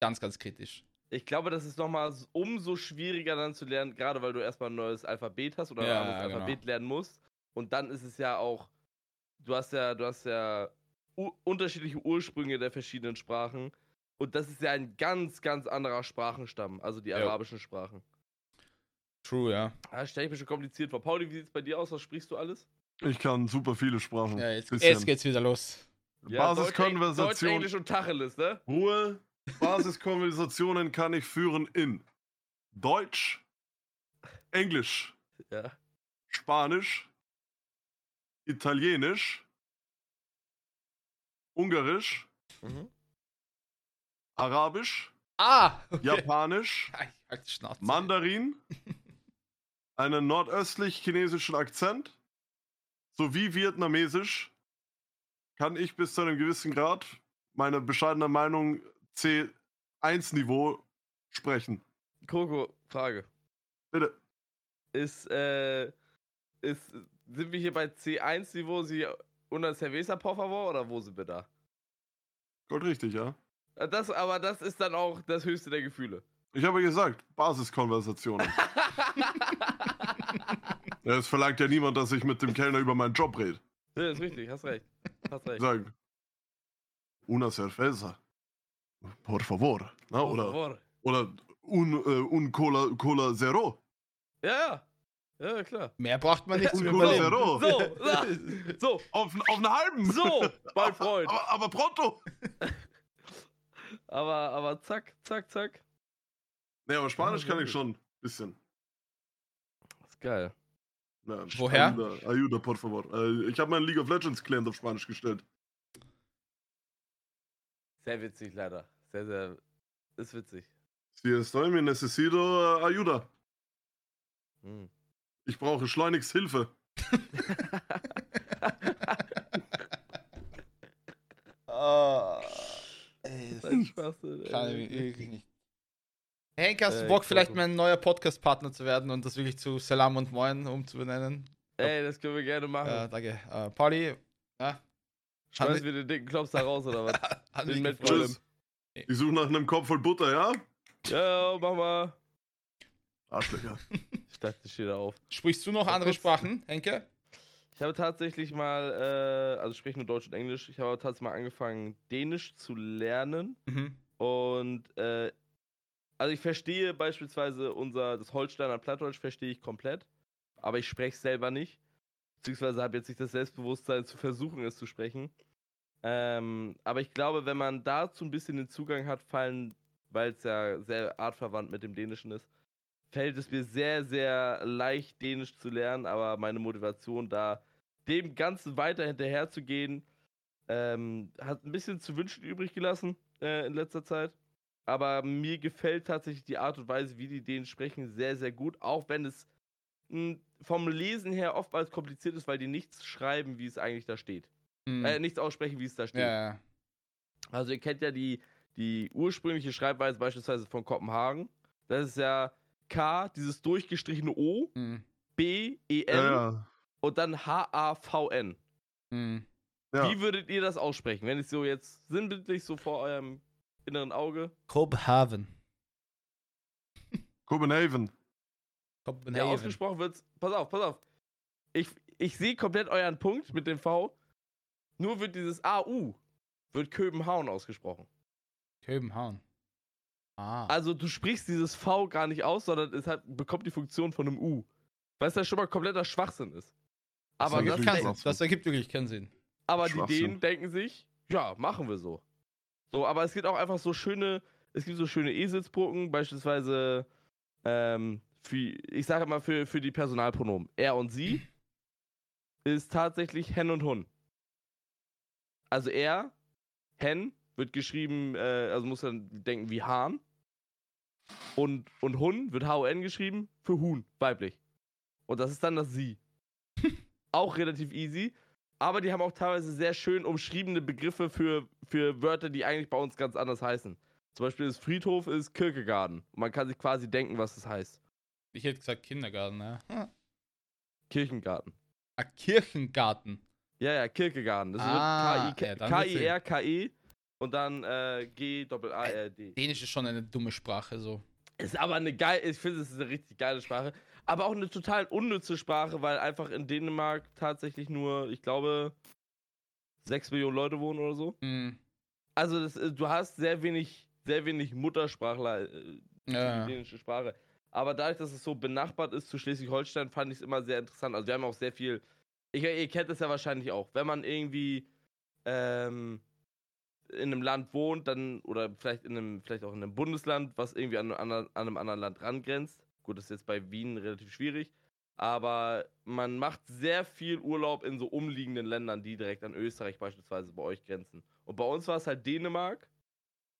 ganz, ganz kritisch. Ich glaube, das ist nochmal umso schwieriger dann zu lernen, gerade weil du erstmal ein neues Alphabet hast oder Ja, ein anderes genau. Alphabet lernen musst. Und dann ist es ja auch, du hast ja, du hast ja unterschiedliche Ursprünge der verschiedenen Sprachen. Und das ist ja ein ganz, ganz anderer Sprachenstamm, also die Ja. arabischen Sprachen. True, ja. Das stelle ich mir schon kompliziert vor. Pauli, wie sieht es bei dir aus? Was sprichst du alles? Ich kann super viele Sprachen. ja jetzt, jetzt geht's wieder los. Deutsch, Deutsch, Basiskonversation. Englisch und Tacheles, ne? Ruhe. Basiskonversationen kann ich führen in Deutsch, Englisch, Ja. Spanisch, Italienisch, Ungarisch, Mhm. Arabisch, Ah! Okay. Japanisch, Schnauze. Mandarin, einen nordöstlich-chinesischen Akzent sowie Vietnamesisch kann ich bis zu einem gewissen Grad, meine bescheidene Meinung, C1-Niveau sprechen. Coco, Frage. Bitte. Ist, äh, ist, sind wir hier bei C1-Niveau, sie unter Cerveza, por favor, oder wo sind wir da? Gold richtig, ja? Äh, Das, aber das ist dann auch das höchste der Gefühle. Ich habe gesagt, Basiskonversationen. Es verlangt ja niemand, dass ich mit dem Kellner über meinen Job rede. Ja, ist richtig, hast recht. Hast recht. Sagen, una cerveza. Por favor. Na, Por oder favor. oder un, äh, un cola, cola zero. Ja, ja. Ja, klar. Mehr braucht man nicht cola Überleben. zero. So, so, Auf, auf einen halben. so, mein Freund. Aber, aber pronto. Aber, aber zack, zack, zack. Nee, aber Spanisch kann ich schon. ein Bisschen. Das ist geil. Ja, Woher? Ayuda, ayuda, por favor. Äh, ich habe meinen League of Legends Client auf Spanisch gestellt. Sehr witzig, leider. Sehr, sehr. Ist witzig. Si estoy, me necesito äh, ayuda. Hm. Ich brauche schleunigst Hilfe. Ah, ey, das Ein Schwachsinn, kann ich wirklich nicht. Henk, hast du Äh, Bock, ich vielleicht mein neuer Podcast-Partner zu werden und das wirklich zu Salam und Moin umzubenennen? Ey, das können wir gerne machen. Ja, danke. Äh, Pauli, ja, Schmeißen wir den dicken Klops da raus, oder was? hat Bin Ich suche nach einem Kopf voll Butter, ja? ja, mach mal. Arschlöcher. Ich dachte, ich stehe da auf. Sprichst du noch Ja, andere kurz. Sprachen, Henke? Ich habe tatsächlich mal, äh, also ich spreche nur Deutsch und Englisch, ich habe tatsächlich mal angefangen, Dänisch zu lernen. Mhm. Und, äh, also ich verstehe beispielsweise unser, das Holsteiner Plattdeutsch verstehe ich komplett, aber ich spreche es selber nicht. Beziehungsweise habe jetzt nicht das Selbstbewusstsein zu versuchen, es zu sprechen. Ähm, aber ich glaube, wenn man dazu ein bisschen den Zugang hat, fallen, weil es ja sehr artverwandt mit dem Dänischen ist, fällt es mir sehr, sehr leicht, Dänisch zu lernen, aber meine Motivation da, dem Ganzen weiter hinterher zu gehen, ähm, hat ein bisschen zu wünschen übrig gelassen äh, in letzter Zeit. aber mir gefällt tatsächlich die Art und Weise, wie die den sprechen, sehr, sehr gut, auch wenn es mh, vom Lesen her oftmals kompliziert ist, weil die nichts schreiben, wie es eigentlich da steht. Hm. Äh, nichts aussprechen, wie es da steht. ja, ja. Also ihr kennt ja die, die ursprüngliche Schreibweise beispielsweise von Kopenhagen. Das ist ja K, dieses durchgestrichene O, Hm. B, E, N Ja, ja. und dann H, A, V, N. Hm. ja. Wie würdet ihr das aussprechen, wenn ich so jetzt sinnbildlich so vor eurem inneren Auge? Copenhagen. Copenhagen. Ja, Copenhagen. ausgesprochen wird's. Pass auf, pass auf. Ich, ich sehe komplett euren Punkt mit dem V. Nur wird dieses AU, wird Köbenhauen ausgesprochen. Copenhagen. Ah. Also du sprichst dieses V gar nicht aus, sondern es hat, bekommt die Funktion von einem U. Weil es ja schon mal kompletter Schwachsinn ist. Aber, ergibt das, keinen das ergibt wirklich keinen Sinn. aber die. Dänen denken sich, ja, machen wir so. So, aber es gibt auch einfach so schöne, es gibt so schöne Eselsbrücken, beispielsweise, ähm, für, ich sage mal für, für die Personalpronomen. Er und sie ist tatsächlich Hen und Hun. Also er, Hen, wird geschrieben, äh, also muss dann denken wie Hahn. Und, und Hun wird H-O-N geschrieben für Huhn, weiblich. Und das ist dann das Sie. auch relativ easy. Aber die haben auch teilweise sehr schön umschriebene Begriffe für, für Wörter, die eigentlich bei uns ganz anders heißen. Zum Beispiel das Friedhof ist Kirkegarten. Und man kann sich quasi denken, was das heißt. Ich hätte gesagt Kindergarten, ja. Hm. Kirchengarten. Ah, Kirchengarten. Ja, ja, Kirkegarten. Das Ah, wird ja. K-I-R-K-E und dann äh, G-A-R-D. Dänisch ist schon eine dumme Sprache, so. Ist aber eine geile, ich finde, es ist eine richtig geile Sprache. Aber auch eine total unnütze Sprache, weil einfach in Dänemark tatsächlich nur, ich glaube, 6 Millionen Leute wohnen oder so. Hm. Also das, äh, du hast sehr wenig, sehr wenig Muttersprachler äh, Ja. die dänische Sprache. Aber dadurch, dass es so benachbart ist zu Schleswig-Holstein, fand ich es immer sehr interessant. Also wir haben auch sehr viel. Ich, ihr kennt es ja wahrscheinlich auch. Wenn man irgendwie ähm, in einem Land wohnt, dann, oder vielleicht in einem, vielleicht auch in einem Bundesland, was irgendwie an, an, an einem anderen Land rangrenzt. Gut, das ist jetzt bei Wien relativ schwierig. Aber man macht sehr viel Urlaub in so umliegenden Ländern, die direkt an Österreich beispielsweise bei euch grenzen. Und bei uns war es halt Dänemark.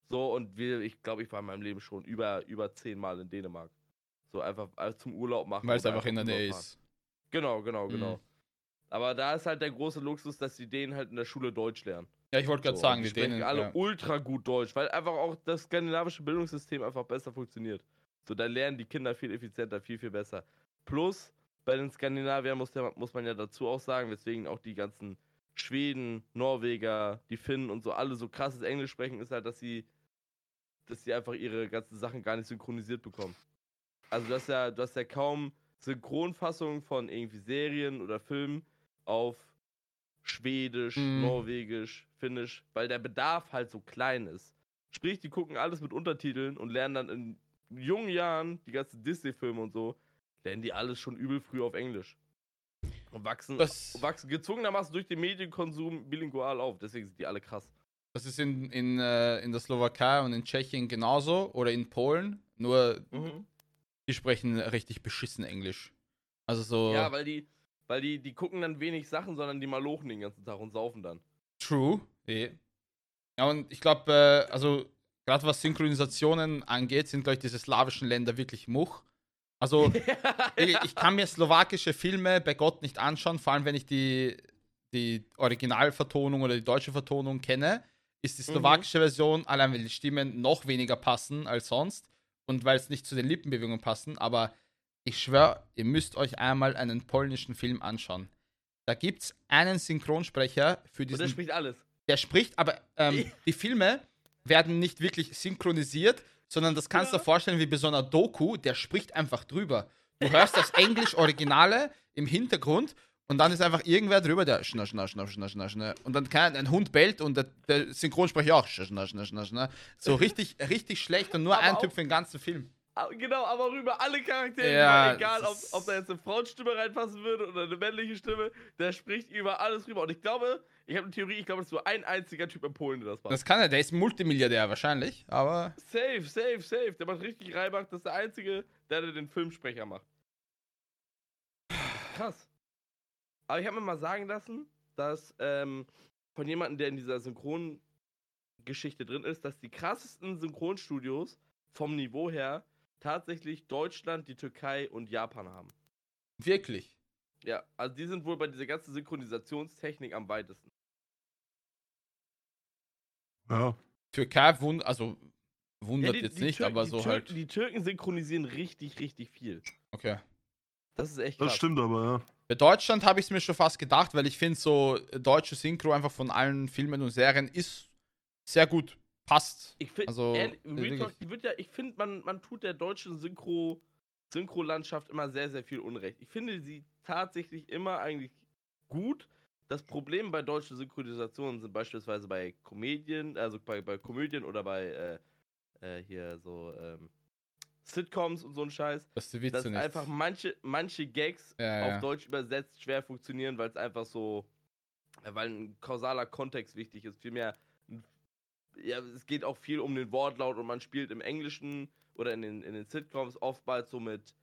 So, und wir, ich glaube, ich war in meinem Leben schon über, über zehnmal in Dänemark. So einfach äh, zum Urlaub machen. Weil es einfach in der Nähe ist. Genau, genau, genau. Mhm. Aber da ist halt der große Luxus, dass die Dänen halt in der Schule Deutsch lernen. Ja, ich wollte gerade So, sagen, die sprechen Dänen. alle ja. ultra gut Deutsch, weil einfach auch das skandinavische Bildungssystem einfach besser funktioniert. So, da lernen die Kinder viel effizienter, viel, viel besser. Plus, bei den Skandinaviern muss, der, muss man ja dazu auch sagen, weswegen auch die ganzen Schweden, Norweger, die Finnen und so alle so krasses Englisch sprechen, ist halt, dass sie, dass sie einfach ihre ganzen Sachen gar nicht synchronisiert bekommen. Also du hast ja, du hast ja kaum Synchronfassungen von irgendwie Serien oder Filmen auf Schwedisch, Mhm. Norwegisch, Finnisch, weil der Bedarf halt so klein ist. Sprich, die gucken alles mit Untertiteln und lernen dann in jungen Jahren die ganzen Disney-Filme und so, lernen die alles schon übel früh auf Englisch. Und wachsen, Das- wachsen gezwungenermaßen durch den Medienkonsum bilingual auf. Deswegen sind die alle krass. Das ist in, in, äh, in der Slowakei und in Tschechien genauso oder in Polen, nur die sprechen richtig beschissen Englisch. Also so Ja, weil die, weil die, die gucken dann wenig Sachen, sondern die malochen den ganzen Tag und saufen dann. true. Eh. Ja, und ich glaube, äh, also gerade was Synchronisationen angeht, sind, glaube ich, diese slawischen Länder wirklich Much. Also ich, ich kann mir slowakische Filme bei Gott nicht anschauen, vor allem wenn ich die, die Originalvertonung oder die deutsche Vertonung kenne, ist die Mhm. slowakische Version, allein weil die Stimmen noch weniger passen als sonst und weil es nicht zu den Lippenbewegungen passen, aber ich schwöre, ihr müsst euch einmal einen polnischen Film anschauen. Da gibt es einen Synchronsprecher für Und der diesen spricht alles. der spricht, aber ähm, die Filme werden nicht wirklich synchronisiert, sondern das kannst du dir vorstellen wie bei so einer Doku, der spricht einfach drüber. Du hörst das Englisch-Originale im Hintergrund und dann ist einfach irgendwer drüber, der schna, schna, schna, schna, schna, schna. Und dann kann ein Hund bellt und der, der Synchronsprecher auch schna, schna, schna, schna. So richtig, richtig schlecht und nur Aber ein Typ für den ganzen Film. Genau, aber rüber alle Charaktere, Ja, egal ob, ob da jetzt eine Frauenstimme reinpassen würde oder eine männliche Stimme, der spricht über alles rüber. Und ich glaube, ich habe eine Theorie, ich glaube, es ist nur ein einziger Typ in Polen, der das macht. Das kann er, der ist Multimilliardär wahrscheinlich, aber safe, safe, safe. Der macht richtig Reibach, das ist der einzige, der, der den Filmsprecher macht. Krass. Aber ich habe mir mal sagen lassen, dass ähm, von jemandem, der in dieser Synchron Geschichte drin ist, dass die krassesten Synchronstudios vom Niveau her tatsächlich Deutschland, die Türkei und Japan haben. Wirklich. Ja, also die sind wohl bei dieser ganzen Synchronisationstechnik am weitesten. Ja. Türkei wund also wundert Ja, die- jetzt die nicht, Tür- aber so Türken, halt. Die Türken synchronisieren richtig, richtig viel. Okay. Das ist echt Das krass. stimmt aber, ja. Bei Deutschland habe ich es mir schon fast gedacht, weil ich finde so äh, deutsche Synchro einfach von allen Filmen und Serien ist sehr gut. Passt. Ich finde, Also, ehrlich, ja, ich finde, man, man tut der deutschen Synchro, Synchrolandschaft immer sehr, sehr viel Unrecht. Ich finde sie tatsächlich immer eigentlich gut. Das Problem bei deutschen Synchronisationen sind beispielsweise bei Komödien, also bei, bei Komödien oder bei äh, äh, hier so ähm, Sitcoms und so ein Scheiß, Witze dass einfach manche, manche Gags Ja, auf ja. Deutsch übersetzt schwer funktionieren, weil es einfach so, weil ein kausaler Kontext wichtig ist. Vielmehr, ja, es geht auch viel um den Wortlaut und man spielt im Englischen oder in den, in den Sitcoms oftmals so mit,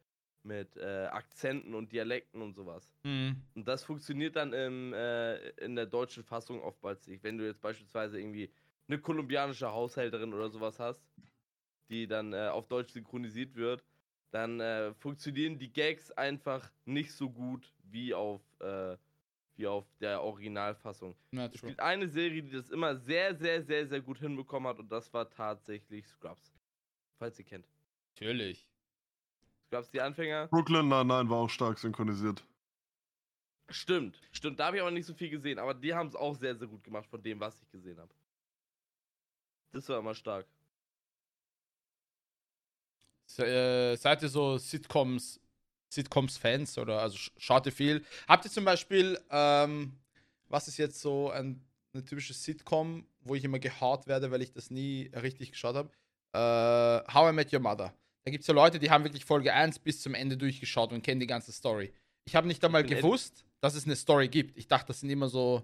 mit äh, Akzenten und Dialekten und sowas. Mhm. Und das funktioniert dann im, äh, in der deutschen Fassung oftmals nicht. Wenn du jetzt beispielsweise irgendwie eine kolumbianische Haushälterin oder sowas hast, die dann äh, auf Deutsch synchronisiert wird, dann äh, funktionieren die Gags einfach nicht so gut wie auf, äh, wie auf der Originalfassung. Ja, Es true. gibt eine Serie, die das immer sehr, sehr, sehr, sehr gut hinbekommen hat und das war tatsächlich Scrubs. Falls ihr kennt. Natürlich. Scrubs, die Anfänger. Brooklyn Nine-Nine war auch stark synchronisiert. Stimmt, stimmt. Da habe ich aber nicht so viel gesehen, aber die haben es auch sehr, sehr gut gemacht von dem, was ich gesehen habe. Das war immer stark. Äh, seid ihr so Sitcoms, Sitcoms-Fans oder also sch- schaut ihr viel? Habt ihr zum Beispiel, ähm, was ist jetzt so ein, eine typische Sitcom, wo ich immer gehaut werde, weil ich das nie richtig geschaut habe? Äh, How I Met Your Mother. Da gibt es ja Leute, die haben wirklich Folge 1 bis zum Ende durchgeschaut und kennen die ganze Story. Ich habe nicht einmal gewusst, dass es eine Story gibt. Ich dachte, das sind immer so.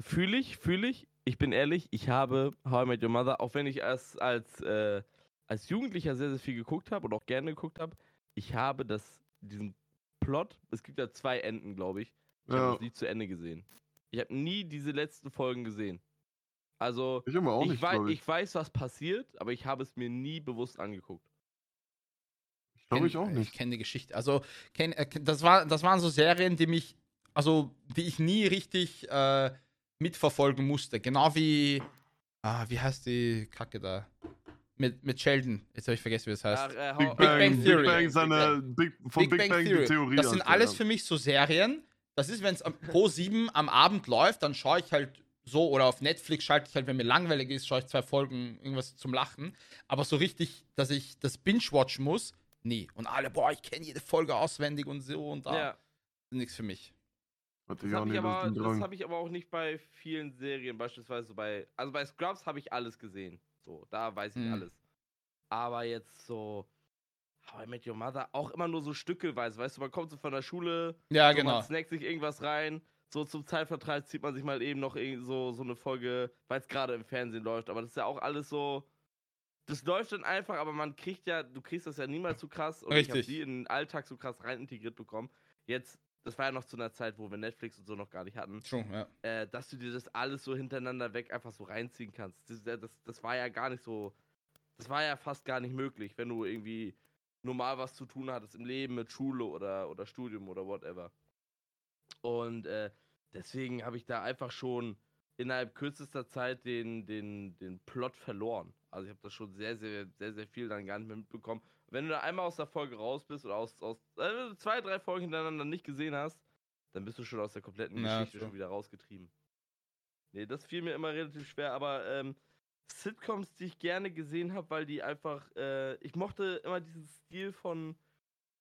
Fühle ich, fühle ich. Ich bin ehrlich, ich habe How I Met Your Mother, auch wenn ich als, als, äh, als Jugendlicher sehr, sehr viel geguckt habe und auch gerne geguckt habe, ich habe das, diesen Plot, es gibt ja zwei Enden, glaube ich. Ich habe Ja. das nie zu Ende gesehen. Ich habe nie diese letzten Folgen gesehen. Also, Ich immer auch ich, nicht, wei ich. ich weiß, was passiert, aber ich habe es mir nie bewusst angeguckt. Glaube ich kenn- auch Ich nicht. kenne die Geschichte. Also, kenn, äh, das, war, das waren so Serien, die mich, also, die ich nie richtig äh, mitverfolgen musste. Genau wie, ah, wie heißt die Kacke da? Mit, mit Sheldon. Jetzt habe ich vergessen, wie das heißt. Ach, äh, Big Bang, Bang Big Theory. Bang, seine Big, von Big, Bang, die Theorie. Das sind alles ja. für mich so Serien. Das ist, wenn es pro 7 am Abend läuft, dann schaue ich halt so oder auf Netflix schalte ich halt, wenn mir langweilig ist, schaue ich zwei Folgen irgendwas zum Lachen. Aber so richtig, dass ich das binge-watchen muss, nie. Und alle, boah, ich kenne jede Folge auswendig und so und da. Ja. Nichts für mich. Hatte Das ich auch habe ich, aber- das hab ich aber auch nicht bei vielen Serien, beispielsweise bei. Also bei Scrubs habe ich alles gesehen. So, da weiß ich Hm. alles. Aber jetzt so. How I Met Your Mother, auch immer nur so stückelweise. Weißt du, man kommt so von der Schule, Ja, so, genau. man snackt sich irgendwas rein. So zum Zeitvertreib zieht man sich mal eben noch so, so eine Folge, weil es gerade im Fernsehen läuft. Aber das ist ja auch alles so. Das läuft dann einfach, aber man kriegt ja, du kriegst das ja niemals so krass. Und ich habe Richtig. die in den Alltag so krass rein integriert bekommen. Jetzt, das war ja noch zu einer Zeit, wo wir Netflix und so noch gar nicht hatten True, ja. äh, dass du dir das alles so hintereinander weg einfach so reinziehen kannst. Das, das, das war ja gar nicht so. Das war ja fast gar nicht möglich, wenn du irgendwie normal was zu tun hattest im Leben mit Schule oder, oder Studium oder whatever. Und äh, deswegen habe ich da einfach schon innerhalb kürzester Zeit den, den, den Plot verloren. Also ich habe das schon sehr, sehr, sehr, sehr viel dann gar nicht mehr mitbekommen. Wenn du da einmal aus der Folge raus bist oder aus, aus äh, zwei, drei Folgen hintereinander nicht gesehen hast, dann bist du schon aus der kompletten Ja, Geschichte true. schon wieder rausgetrieben. Nee, das fiel mir immer relativ schwer, aber ähm, Sitcoms, die ich gerne gesehen habe, weil die einfach, äh, ich mochte immer diesen Stil von,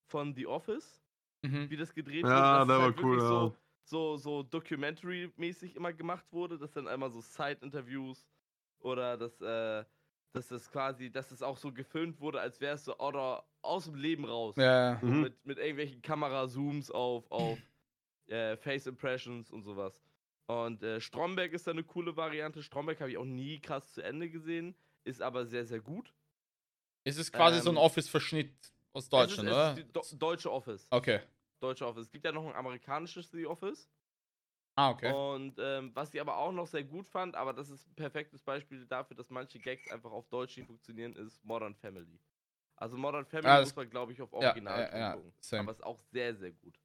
von The Office, Mhm. wie das gedreht Ja, wurde. dass der es war halt cool, wirklich ja. so, so, so Documentary-mäßig immer gemacht wurde, dass dann einmal so Side-Interviews oder dass, äh, dass das quasi, dass es auch so gefilmt wurde, als wäre es so oder aus dem Leben raus. Ja, So Mhm. mit, mit irgendwelchen Kamerazooms auf, auf äh, Face Impressions und sowas. Und äh, Stromberg ist da eine coole Variante. Stromberg habe ich auch nie krass zu Ende gesehen, ist aber sehr, sehr gut. es ist quasi so ein Ähm, Office-Verschnitt aus Deutschland, es ist, oder? Es ist die Do deutsche Office. Okay. Deutsche Office. Es gibt ja noch ein amerikanisches The Office. Ah, okay. Und ähm, was ich aber auch noch sehr gut fand, aber das ist ein perfektes Beispiel dafür, dass manche Gags einfach auf Deutsch nicht funktionieren, ist Modern Family. Also Modern Family Ah, muss man, glaube ich, auf Original ja, ja, gucken. Aber ist auch sehr, sehr gut.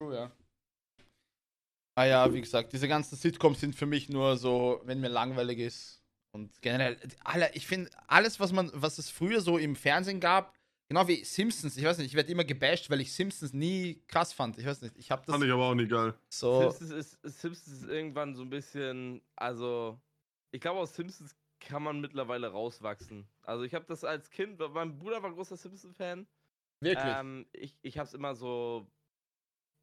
True, ja. Ah ja, wie gesagt, diese ganzen Sitcoms sind für mich nur so, wenn mir langweilig ist. Und generell, alle, ich finde, alles, was man, was es früher so im Fernsehen gab, genau wie Simpsons, ich weiß nicht, ich werde immer gebasht, weil ich Simpsons nie krass fand. Ich weiß nicht, ich habe das Fand ich aber auch nicht geil. so. Simpsons, ist, Simpsons ist irgendwann so ein bisschen, also, ich glaube, aus Simpsons kann man mittlerweile rauswachsen. Also, ich habe das als Kind, mein Bruder war großer Simpsons-Fan. Wirklich. Ähm, ich ich habe es immer so,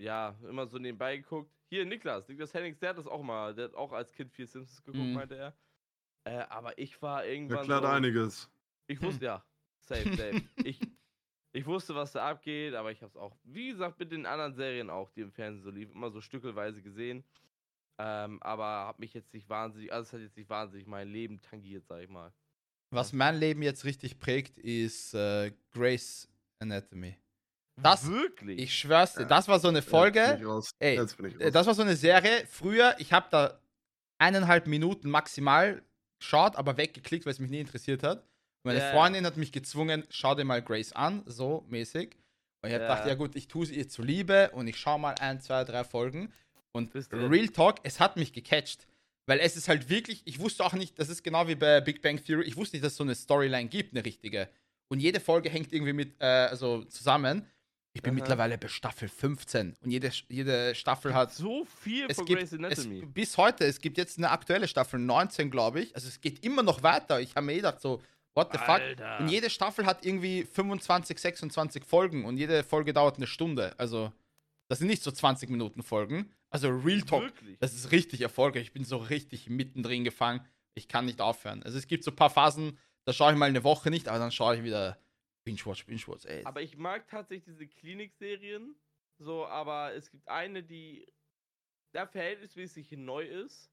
ja, immer so nebenbei geguckt. Hier, Niklas, Niklas Hennings, der hat das auch mal, der hat auch als Kind viel Simpsons geguckt, Mhm. meinte er. Äh, aber ich war irgendwann Erklärt so, einiges. Ich wusste, ja, safe, safe. ich, ich wusste, was da abgeht, aber ich habe es auch, wie gesagt, mit den anderen Serien auch, die im Fernsehen so liefen, immer so stückelweise gesehen. Ähm, aber habe mich jetzt nicht wahnsinnig, also es hat jetzt nicht wahnsinnig mein Leben tangiert, sag ich mal. Was mein Leben jetzt richtig prägt, ist äh, Grace Anatomy. Das- Wirklich? Ich schwör's dir, Ja. das war so eine Folge. Ey, Äh. Das war so eine Serie. Früher, ich habe da eineinhalb Minuten maximal geschaut, aber weggeklickt, weil es mich nie interessiert hat. Meine Ja. Freundin hat mich gezwungen, schau dir mal Grace an, so mäßig. Und ich hab Ja. gedacht, ja gut, ich tue es ihr zuliebe und ich schaue mal ein, zwei, drei Folgen. Und. Real Talk, es hat mich gecatcht. Weil es ist halt wirklich, ich wusste auch nicht, das ist genau wie bei Big Bang Theory, ich wusste nicht, dass es so eine Storyline gibt, eine richtige. Und jede Folge hängt irgendwie mit, äh, also zusammen. Ich bin Aha. mittlerweile bei Staffel 15 und jede, jede Staffel hat so viel es von gibt Grey's es, Anatomy. bis heute, es gibt jetzt eine aktuelle Staffel, 19, glaube ich. Also es geht immer noch weiter. Ich habe mir eh gedacht, so, what the fuck? Alter. Und jede Staffel hat irgendwie 25, 26 Folgen und jede Folge dauert eine Stunde. Also, das sind nicht so 20 Minuten Folgen. Also Real Talk, Wirklich? das ist richtig erfolgreich. Ich bin so richtig mittendrin gefangen. Ich kann nicht aufhören. Also es gibt so ein paar Phasen, da schaue ich mal eine Woche nicht, aber dann schaue ich wieder Binge-Watch, Binge-Watch. Ey. Aber ich mag tatsächlich diese Klinik-Serien. So, aber es gibt eine, die da verhältnismäßig neu ist.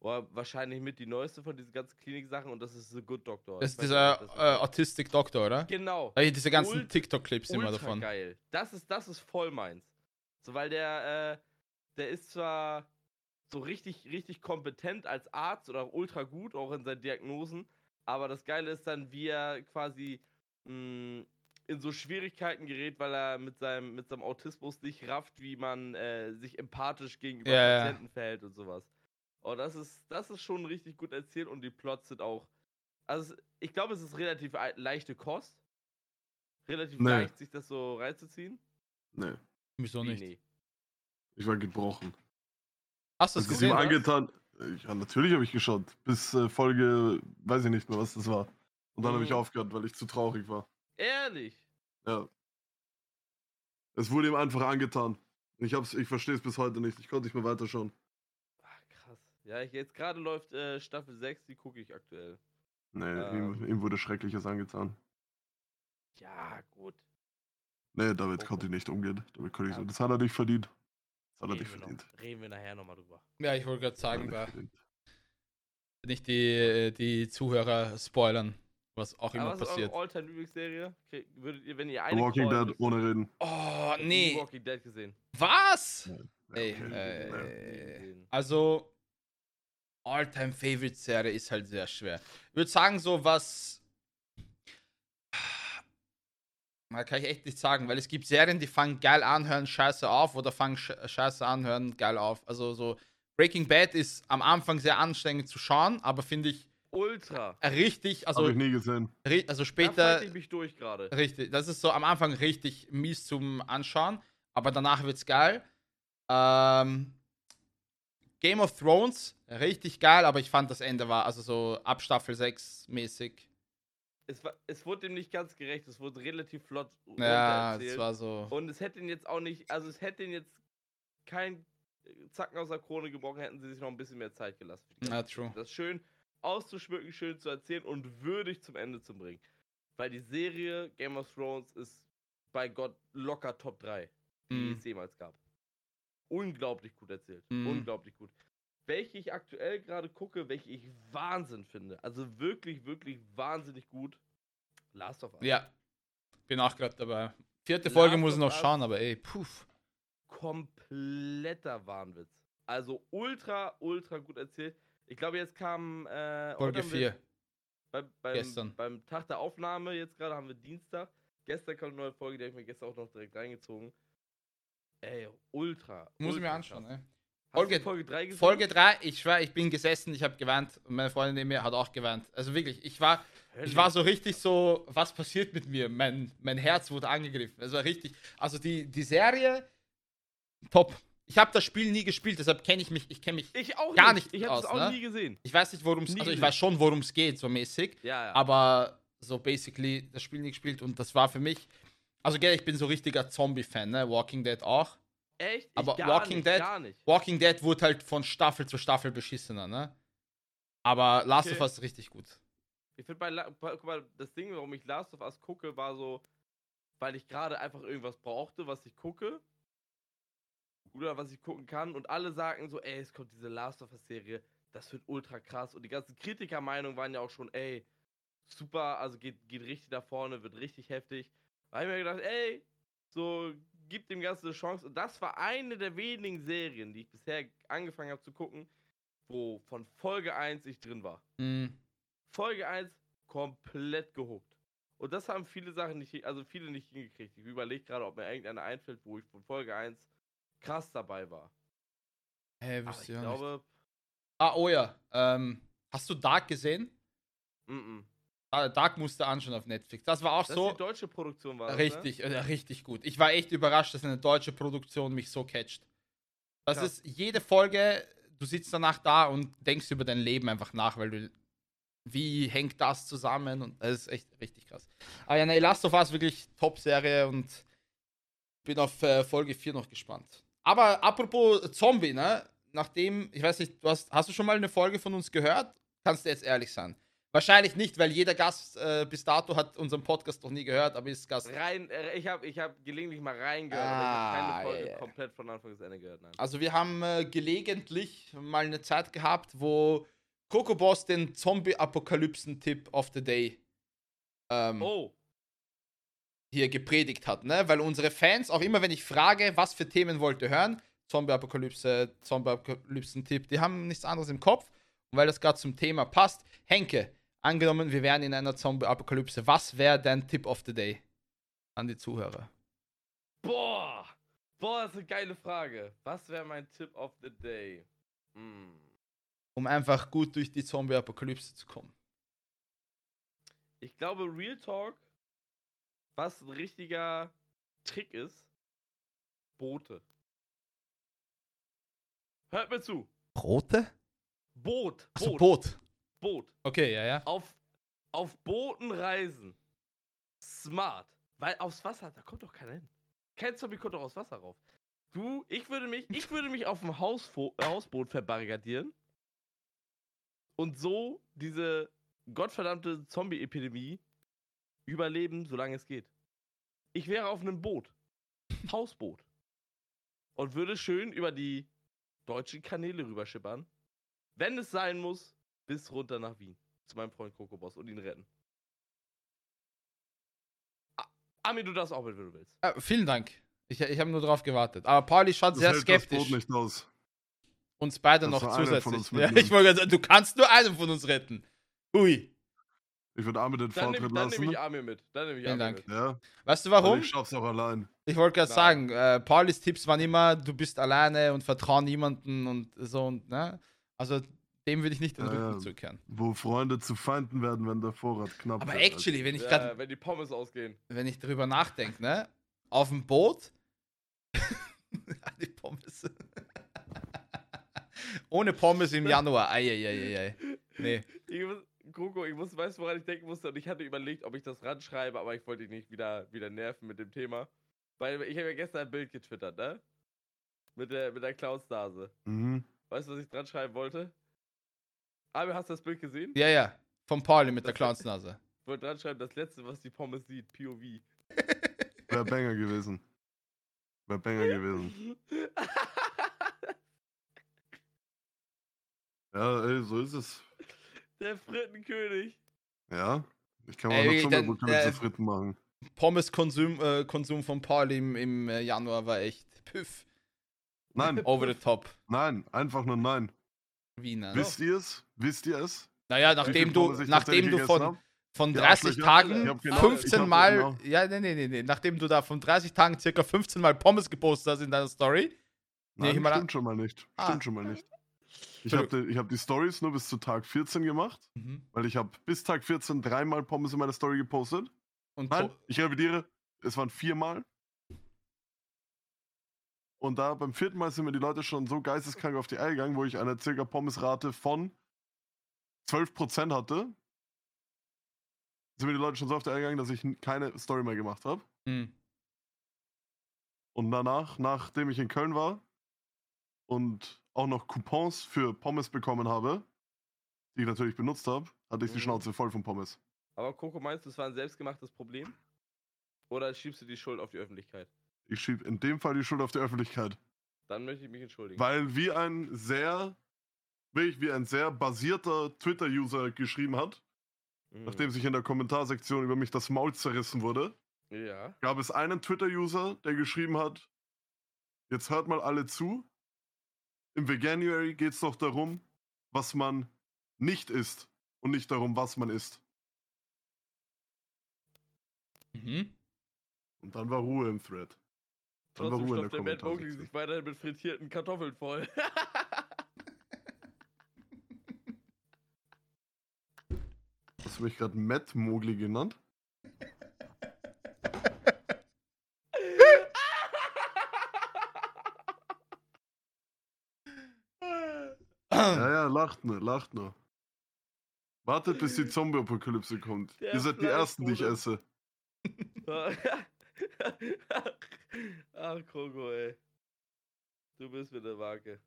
Oder wahrscheinlich mit die neueste von diesen ganzen Klinik-Sachen und das ist The Good Doctor. das ist dieser nicht, äh, das ist. Autistic Doctor, oder? Genau. Äh, diese ganzen Ult- TikTok-Clips immer davon. geil. Das ist, das ist voll meins. So, weil der, äh, der ist zwar so richtig, richtig kompetent als Arzt oder ultra gut, auch in seinen Diagnosen, aber das Geile ist dann, wie er quasi mh, in so Schwierigkeiten gerät, weil er mit seinem, mit seinem Autismus nicht rafft, wie man äh, sich empathisch gegenüber Ja, ja. Patienten verhält und sowas. Und das ist, das ist schon richtig gut erzählt und die Plots sind auch. Also, ich glaube, es ist relativ ei- leichte Kost. Relativ Nee. leicht, sich das so reinzuziehen. Nee, Wieso Wie, nicht? nee. ich war gebrochen. Hast du Das es ist ihm gesehen? hast? angetan. Ja, natürlich habe ich geschaut. Bis äh, Folge, weiß ich nicht mehr, was das war. Und dann habe ich Mhm. aufgehört, weil ich zu traurig war. Ehrlich? Ja. Es wurde ihm einfach angetan. Ich, hab's, ich verstehe es bis heute nicht. Ich konnte nicht mehr weiterschauen. Ja, ich, jetzt gerade läuft äh, Staffel 6, die gucke ich aktuell. Nee, Ähm. ihm, ihm wurde Schreckliches angetan. Ja, gut. Nee, damit Oh, konnte ich nicht umgehen. Damit konnte ich Ja. so. Das hat er nicht verdient. Das hat er Reden nicht wir, verdient. noch, reden wir nachher nochmal drüber. Ja, ich wollte gerade er sagen, nicht verdient. nicht die, die Zuhörer spoilern, was auch immer Aber was ist passiert. eure All-Time-Lieblingsserie? Krieg- Würdet ihr, wenn ihr The eine Walking callen Dead müsst- ohne reden. Oh, The nee. Walking Dead gesehen. Was? Ja, Ey, okay. äh, Ja. gesehen. Also, All-Time-Favorite-Serie ist halt sehr schwer. Ich würde sagen, so was. Man kann ich echt nicht sagen, weil es gibt Serien, die fangen geil an, hören scheiße auf oder fangen sch- scheiße an, hören geil auf. Also so Breaking Bad ist am Anfang sehr anstrengend zu schauen, aber finde ich Ultra. richtig, also, Habe ich nie gesehen. also Da später. fight ich mich durch gerade. Richtig, das ist so am Anfang richtig mies zum Anschauen, aber danach wird's geil. Ähm, Game of Thrones, richtig geil, aber ich fand das Ende war also so ab Staffel 6 mäßig. Es, war, es wurde dem nicht ganz gerecht, es wurde relativ flott Ja, das war so. Und es hätte ihn jetzt auch nicht, also es hätte ihn jetzt kein Zacken aus der Krone gebrochen, hätten sie sich noch ein bisschen mehr Zeit gelassen. Ja, true. Das schön auszuschmücken, schön zu erzählen und würdig zum Ende zu bringen. Weil die Serie Game of Thrones ist bei Gott locker Top 3, die Mm. es jemals gab. Unglaublich gut erzählt. Mm. Unglaublich gut. Welche ich aktuell gerade gucke, welche ich Wahnsinn finde. Also wirklich, wirklich wahnsinnig gut. Last of Us. Ja, bin auch gerade dabei. Vierte Last Folge muss ich noch schauen, aber ey, puh. kompletter Wahnwitz. Also ultra, ultra gut erzählt. Ich glaube, jetzt kam. Äh, Folge haben wir- 4. Beim, beim, Gestern. beim Tag der Aufnahme, jetzt gerade haben wir Dienstag. Gestern kam eine neue Folge, die habe ich mir gestern auch noch direkt reingezogen. Ey, ultra. Muss ich mir ultra anschauen, krass. ne? Folge- Folge 3 gesehen? Folge 3, ich schwör, ich bin gesessen, ich habe geweint und meine Freundin neben mir hat auch geweint. Also wirklich, ich war, ich war so richtig so, was passiert mit mir? Mein, mein Herz wurde angegriffen. Es war richtig, also die, die Serie, top. Ich habe das Spiel nie gespielt, deshalb kenne ich mich, ich kenne mich, Ich auch Gar nicht. nicht Ich habe es aus, auch ne? nie gesehen. ich weiß nicht, worum es, also ich gesehen. weiß schon, worum es geht, so mäßig, Ja, ja. aber so basically das Spiel nie gespielt und das war für mich, also gell, ich bin so richtiger Zombie-Fan, ne? Walking Dead auch. Echt? Ich aber Walking nicht, Dead-. Walking Dead wurde halt von Staffel zu Staffel beschissener, ne? Aber Last Okay. of Us ist richtig gut. Ich finde bei, guck mal, das Ding, warum ich Last of Us gucke, war so, weil ich gerade einfach irgendwas brauchte, was ich gucke. Oder was ich gucken kann. Und alle sagen so, ey, es kommt diese Last of Us Serie, das wird ultra krass. Und die ganzen Kritikermeinungen waren ja auch schon, ey, super, also geht, geht richtig nach vorne, wird richtig heftig. Da habe ich mir gedacht, ey, so, gib dem Ganzen eine Chance. Und das war eine der wenigen Serien, die ich bisher angefangen habe zu gucken, wo von Folge 1 ich drin war. Mhm. Folge 1 komplett gehuckt. Und das haben viele Sachen nicht, also viele nicht hingekriegt. Ich überlege gerade, ob mir irgendeine einfällt, wo ich von Folge 1 krass dabei war. Hey, Aber wisst ich ihr ja nicht. glaube, Ah, oh ja. Ähm, hast du Dark gesehen? mm -mm. Ah, Dark musste anschauen auf Netflix. Das war auch das so die deutsche Produktion war. das, richtig, äh, richtig gut. Ich war echt überrascht, dass eine deutsche Produktion mich so catcht. Das Krass. ist jede Folge, du sitzt danach da und denkst über dein Leben einfach nach, weil du wie hängt das zusammen und das ist echt richtig krass. Aber ja, nee, Last of Us wirklich Top-Serie und bin auf äh, Folge 4 noch gespannt. Aber apropos Zombie, ne? Nachdem, ich weiß nicht, du hast, hast du schon mal eine Folge von uns gehört? Kannst du jetzt ehrlich sein? Wahrscheinlich nicht, weil jeder Gast äh, bis dato hat unseren Podcast noch nie gehört, aber ist Gast. Rein, äh, ich habe ich hab gelegentlich mal reingehört, aber ich Ah, habe keine Folge ja, ja. komplett von Anfang bis Ende gehört. Nein. Also wir haben äh, gelegentlich mal eine Zeit gehabt, wo Coco Boss den Zombie-Apokalypsen-Tipp of the Day ähm, Oh, hier gepredigt hat, ne? Weil unsere Fans, auch immer wenn ich frage, was für Themen wollt ihr hören, Zombie-Apokalypse, Zombie-Apokalypsen-Tipp, die haben nichts anderes im Kopf. Und weil das gerade zum Thema passt, Henke, angenommen, wir wären in einer Zombie-Apokalypse, was wäre dein Tipp of the Day an die Zuhörer? boah. Boah, das ist eine geile Frage. Was wäre mein Tipp of the Day? Hm. Um einfach gut durch die Zombie-Apokalypse zu kommen. Ich glaube, Real Talk, was ein richtiger Trick ist, Boote. Hört mir zu. Brote? Boot. Achso, Boot. Boot. Okay, ja, ja. Auf, auf Booten reisen. Smart. Weil aufs Wasser, da kommt doch keiner hin. Kein Zombie kommt doch aufs Wasser rauf. Du, ich würde mich, ich würde mich auf dem Hausfo Hausboot verbarrikadieren und so diese gottverdammte Zombie-Epidemie überleben, solange es geht. Ich wäre auf einem Boot. Hausboot. Und würde schön über die deutschen Kanäle rüberschippern. Wenn es sein muss, bis runter nach Wien. Zu meinem Freund Kokobos und ihn retten. A- Ami, du darfst auch mit, wenn du willst. Äh, vielen Dank. Ich, ich habe nur drauf gewartet. Aber Pauli schaut Das sehr das skeptisch. Boot nicht aus. Uns beide Dass noch zusätzlich. ja, ich wollte gerade sagen, du kannst nur einen von uns retten. Ui. Ich würde Armin den Dann nehme Vortritt dann nehm lassen. ich Amir mit. Dann nehme ich Vielen Amir Dank. mit. Ja, Weißt du aber warum? ich schaff's auch allein. Ich wollte gerade sagen, äh, Paulis Tipps waren immer, du bist alleine und vertrau niemanden und so und ne? Also dem würde ich nicht den Ja, Rücken ja. zukehren. Wo Freunde zu Feinden werden, wenn der Vorrat knapp Aber wird. actually, wenn ich Ja, gerade, wenn die Pommes ausgehen. wenn ich darüber nachdenke, ne? Auf dem Boot. Die Pommes. Ohne Pommes im Januar. Eieieiei. Nee. Ich muss, Coco, ich muss, weißt du, woran ich denken musste? Und ich hatte überlegt, ob ich das ranschreibe, aber ich wollte dich nicht wieder, wieder nerven mit dem Thema. Weil ich habe ja gestern ein Bild getwittert, ne? Mit der, mit der Clownsnase. Mhm. Weißt du, was ich dran schreiben wollte? Aber hast du das Bild gesehen? Ja, ja. Vom Pauli mit der Clownsnase. Wollte dran schreiben, das letzte, was die Pommes sieht, POV. Wäre Banger gewesen. Wäre Banger gewesen. Ja, ey, so ist es. Der Frittenkönig. Ja. Ich kann mal Ey, noch wirklich, dann, Zungerbukale äh, zu Fritten machen. Pommes-Konsum äh, Konsum von Pauli im, im äh, Januar war echt püff. Nein, Over the top. nein, einfach nur nein. Wiener. Wisst ihr es? Wisst ihr es? Naja, nachdem du, nachdem du von, von Die 30 Arschlöcher. Tagen genau- 15 ich hab Mal, genau- ja, nee, nee, nee, nee, nachdem du da von 30 Tagen circa 15 Mal Pommes gepostet hast in deiner Story. Nee, Nein, ich mal an- stimmt schon mal nicht. Ah. Stimmt schon mal nicht. Ich habe die, hab die Stories nur bis zu Tag 14 gemacht, Mhm. weil ich habe bis Tag 14 dreimal Pommes in meiner Story gepostet. Und Nein, so, ich revidiere, es waren viermal. Und da beim vierten Mal sind mir die Leute schon so geisteskrank auf die Eier gegangen, wo ich eine circa Pommesrate von 12% hatte. Sind mir die Leute schon so auf die Eier gegangen, dass ich keine Story mehr gemacht habe. hm. Und danach, nachdem ich in Köln war und auch noch Coupons für Pommes bekommen habe, die ich natürlich benutzt habe, hatte ich die Mhm. Schnauze voll von Pommes. Aber Coco, meinst du, es war ein selbstgemachtes Problem? Oder schiebst du die Schuld auf die Öffentlichkeit? Ich schiebe in dem Fall die Schuld auf die Öffentlichkeit. Dann möchte ich mich entschuldigen. Weil wie ein sehr, wirklich wie ein sehr basierter Twitter-User geschrieben hat, Mhm. nachdem sich in der Kommentarsektion über mich das Maul zerrissen wurde, Ja. gab es einen Twitter-User, der geschrieben hat, jetzt hört mal alle zu, im Veganuary geht es doch darum, was man nicht isst und nicht darum, was man isst. Mhm. Und dann war Ruhe im Thread. Trotzdem stopft der Matt Mowgli sich weiterhin mit frittierten Kartoffeln voll. Hast du mich gerade Matt Mogli genannt? Ja, ja, lacht nur, lacht nur. Wartet, bis die Zombie-Apokalypse kommt. Der Ihr seid die Ersten, die ich esse. Ach, Kroko, ey. Du bist mit der Marke.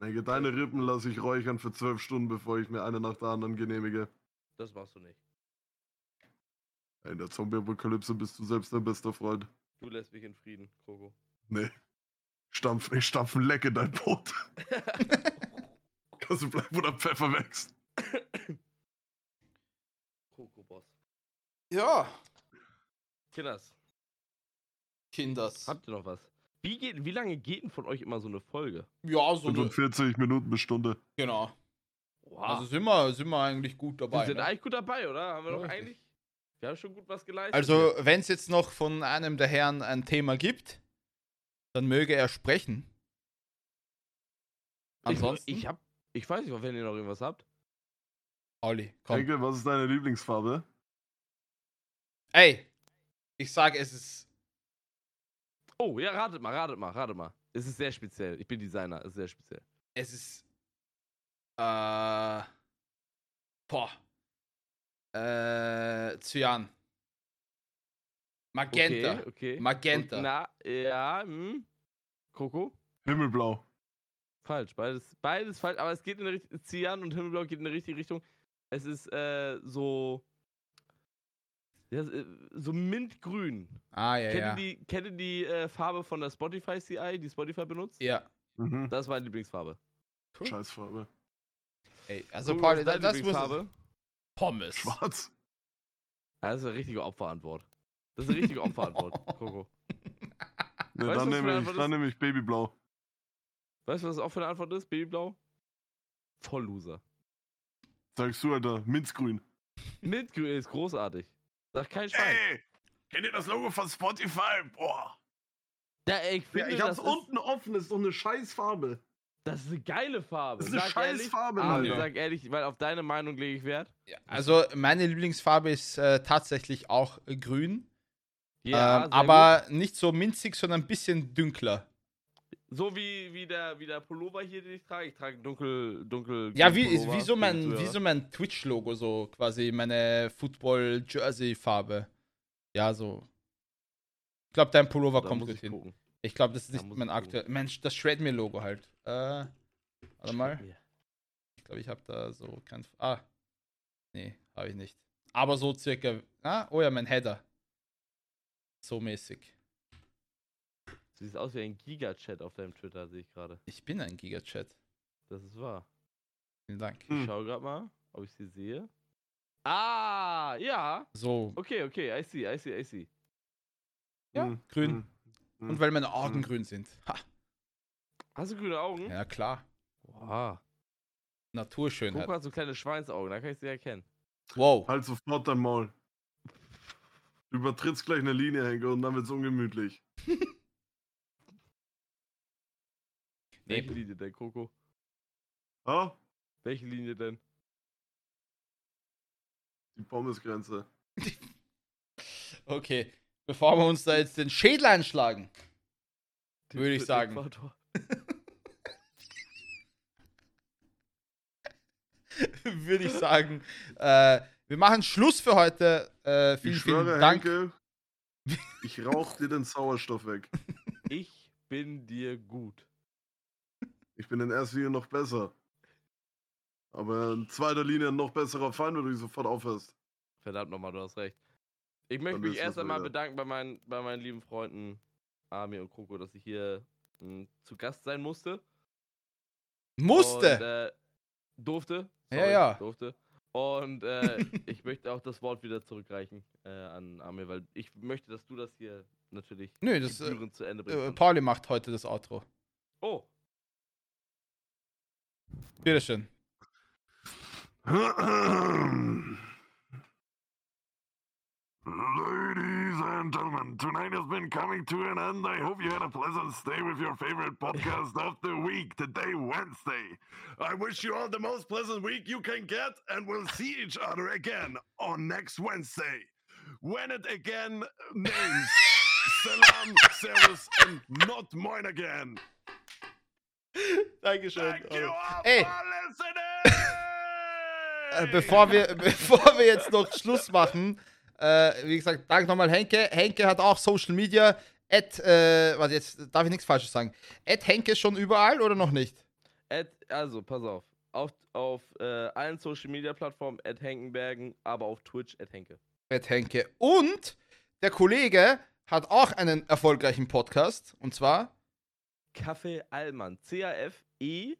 Denke, deine Rippen lasse ich räuchern für zwölf Stunden, bevor ich mir eine nach der anderen genehmige. Das machst du nicht. In der Zombie-Apokalypse bist du selbst dein bester Freund. Du lässt mich in Frieden, Kroko. Nee. Stampf, ich stampf ein Leck in dein Brot. Kannst du bleiben, wo der Pfeffer wächst. Kroko-Boss. Ja, Kinders, Kinders. habt ihr noch was? Wie, geht, wie lange geht denn von euch immer so eine Folge? Ja, so eine, 45 Minuten bis Stunde. genau. Wow. Also sind wir, sind wir eigentlich gut wir dabei. sind ne? eigentlich gut dabei, oder? Haben wir doch eigentlich. Wir haben schon gut was geleistet. Also, wenn es jetzt noch von einem der Herren ein Thema gibt, dann möge er sprechen. Ansonsten, Ich, ich hab. Ich weiß nicht, wenn ihr noch irgendwas habt. Olli, komm. Denke, was ist deine Lieblingsfarbe? Ey, ich sag, es ist. Oh, ja, ratet mal, ratet mal, ratet mal. Es ist sehr speziell. Ich bin Designer, es ist sehr speziell. Es ist. Äh. Boah. Äh. Cyan. Magenta. Okay, okay. Magenta. Und, na, ja, hm. Kroko? Himmelblau. Falsch, beides, beides falsch, aber es geht in der Richtung, Cyan und Himmelblau geht in die richtige Richtung. Es ist äh, so, ja, äh, so mintgrün. Ah, ja, kennt ja. ihr die, kennt ihr die äh, Farbe von der Spotify CI, die Spotify benutzt? Ja. Mhm. Das ist meine Lieblingsfarbe. Cool. Scheißfarbe. Ey, also, Kroko, Paul, das, deine das muss. Lieblingsfarbe? Pommes. Schwarz. Ja, das ist eine richtige Opferantwort. Das ist eine richtige Opferantwort, Kroko. Ne, Weißt dann nehme ich, dann nehme ich Babyblau. Weißt du, was das auch für eine Antwort ist? Babyblau? Voll Loser. Sagst du, Alter, Minzgrün. Mintgrün ist großartig. Sagt kein Schwein. Ey, kennt ihr das Logo von Spotify? Boah. Ja, ich Ja, finde, ich hab's das, unten offen, ist doch eine Scheißfarbe. Ist, das ist eine geile Farbe. Das ist eine Sag scheiß ehrlich, Farbe, Alter. Sag ehrlich, weil auf deine Meinung lege ich Wert. Ja, also, meine Lieblingsfarbe ist äh, tatsächlich auch grün. Ja, ähm, aber nicht so minzig, sondern ein bisschen dünkler. So wie, wie, der, wie der Pullover hier, den ich trage. Ich trage dunkel, dunkel. Ja, wie, Pullover wie so mein, Zuhörer. wie so mein Twitch-Logo, so quasi meine Football-Jersey-Farbe. Ja, so. Ich glaube, dein Pullover Da kommt gut hin. gucken. Ich glaube, das ist Da nicht mein ich gucken. aktuell. Mensch, das Shred-Me-Logo halt. Äh, warte mal. Ja. Ich glaube, ich habe da so kein. Ah. Nee, habe ich nicht. Aber so circa. Ah, oh ja, mein Header. So mäßig. Du siehst aus wie ein Giga-Chat auf deinem Twitter, sehe ich gerade. Ich bin ein Giga-Chat. Das ist wahr. Vielen Dank. Hm. Ich schau gerade mal, ob ich sie sehe. Ah, ja. So. Okay, okay, I see, I see, I see. Ja, Hm, grün. hm, hm. Und weil meine Augen Hm. grün sind. Ha. Hast du grüne Augen? Ja, klar. Wow. Naturschönheit. Coco hat so kleine Schweinsaugen, da kann ich sie erkennen. Wow. Halt sofort dein Maul. Du übertrittst gleich eine Linie, Henke, und dann wird's ungemütlich. Welche Linie denn, Coco? Ha? Welche Linie denn? Die Pommesgrenze. Okay. Bevor wir uns da jetzt den Schädel einschlagen, Würde ich sagen. Würde ich sagen, äh, wir machen Schluss für heute. Äh, vielen, Ich schwöre, vielen Dank. Henke, ich rauch dir den Sauerstoff weg. Ich bin dir gut. Ich bin in erster Linie noch besser. Aber in zweiter Linie ein noch besserer Feind, wenn du dich sofort aufhörst. Verdammt nochmal, du hast recht. Ich möchte Dann mich erst einmal wieder. bedanken bei meinen, bei meinen lieben Freunden Ami und Coco, dass ich hier mh, zu Gast sein musste. Musste. Und, äh, durfte. Ja, ja. Durfte. Und äh, ich möchte auch das Wort wieder zurückreichen äh, an Ami, weil ich möchte, dass du das hier natürlich Nö, das äh, zu Ende bringst. äh, Pauli macht heute das Outro. oh, Bitteschön. Ladies and gentlemen, tonight has been coming to an end. I hope you had a pleasant stay with your favorite podcast of the week, today, Wednesday. I wish you all the most pleasant week you can get, and we'll see each other again on next Wednesday. When it again names Salam, Servus, and not mine again. Dankeschön. Thank you all Ey. Äh, bevor, wir, bevor wir jetzt noch Schluss machen, äh, wie gesagt, danke nochmal Henke. Henke hat auch Social Media. At, äh, warte, jetzt darf ich nichts Falsches sagen. At Henke schon überall oder noch nicht? Ad, also, pass auf. Auf, auf äh, allen Social Media Plattformen, at Henkenbergen, aber auf Twitch, at Henke. At Henke. Und der Kollege hat auch einen erfolgreichen Podcast. Und zwar Kaffee Allmann. C-A-F-E,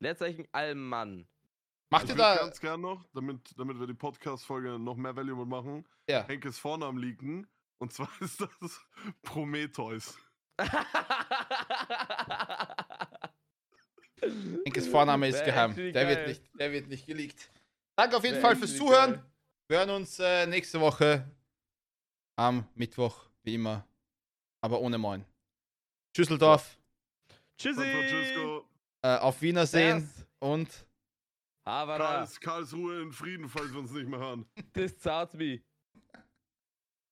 Leerzeichen Allmann. macht Ich ihr würde da. ganz gern noch, damit, damit wir die Podcast-Folge noch mehr Value machen, Ja. Henkes Vornamen liegen. Und zwar ist das Prometheus. Henkes Vorname ist geheim. Der wird, nicht, der wird nicht geleakt. Danke auf jeden Wär Fall fürs Zuhören. geil. Wir hören uns äh, nächste Woche am Mittwoch, wie immer. Aber ohne Moin. Tschüsseldorf. San Tschüssi! Äh, auf Wiedersehen Servus. und Havara, Karls, Karlsruhe in Frieden, falls wir uns nicht mehr hören. this me.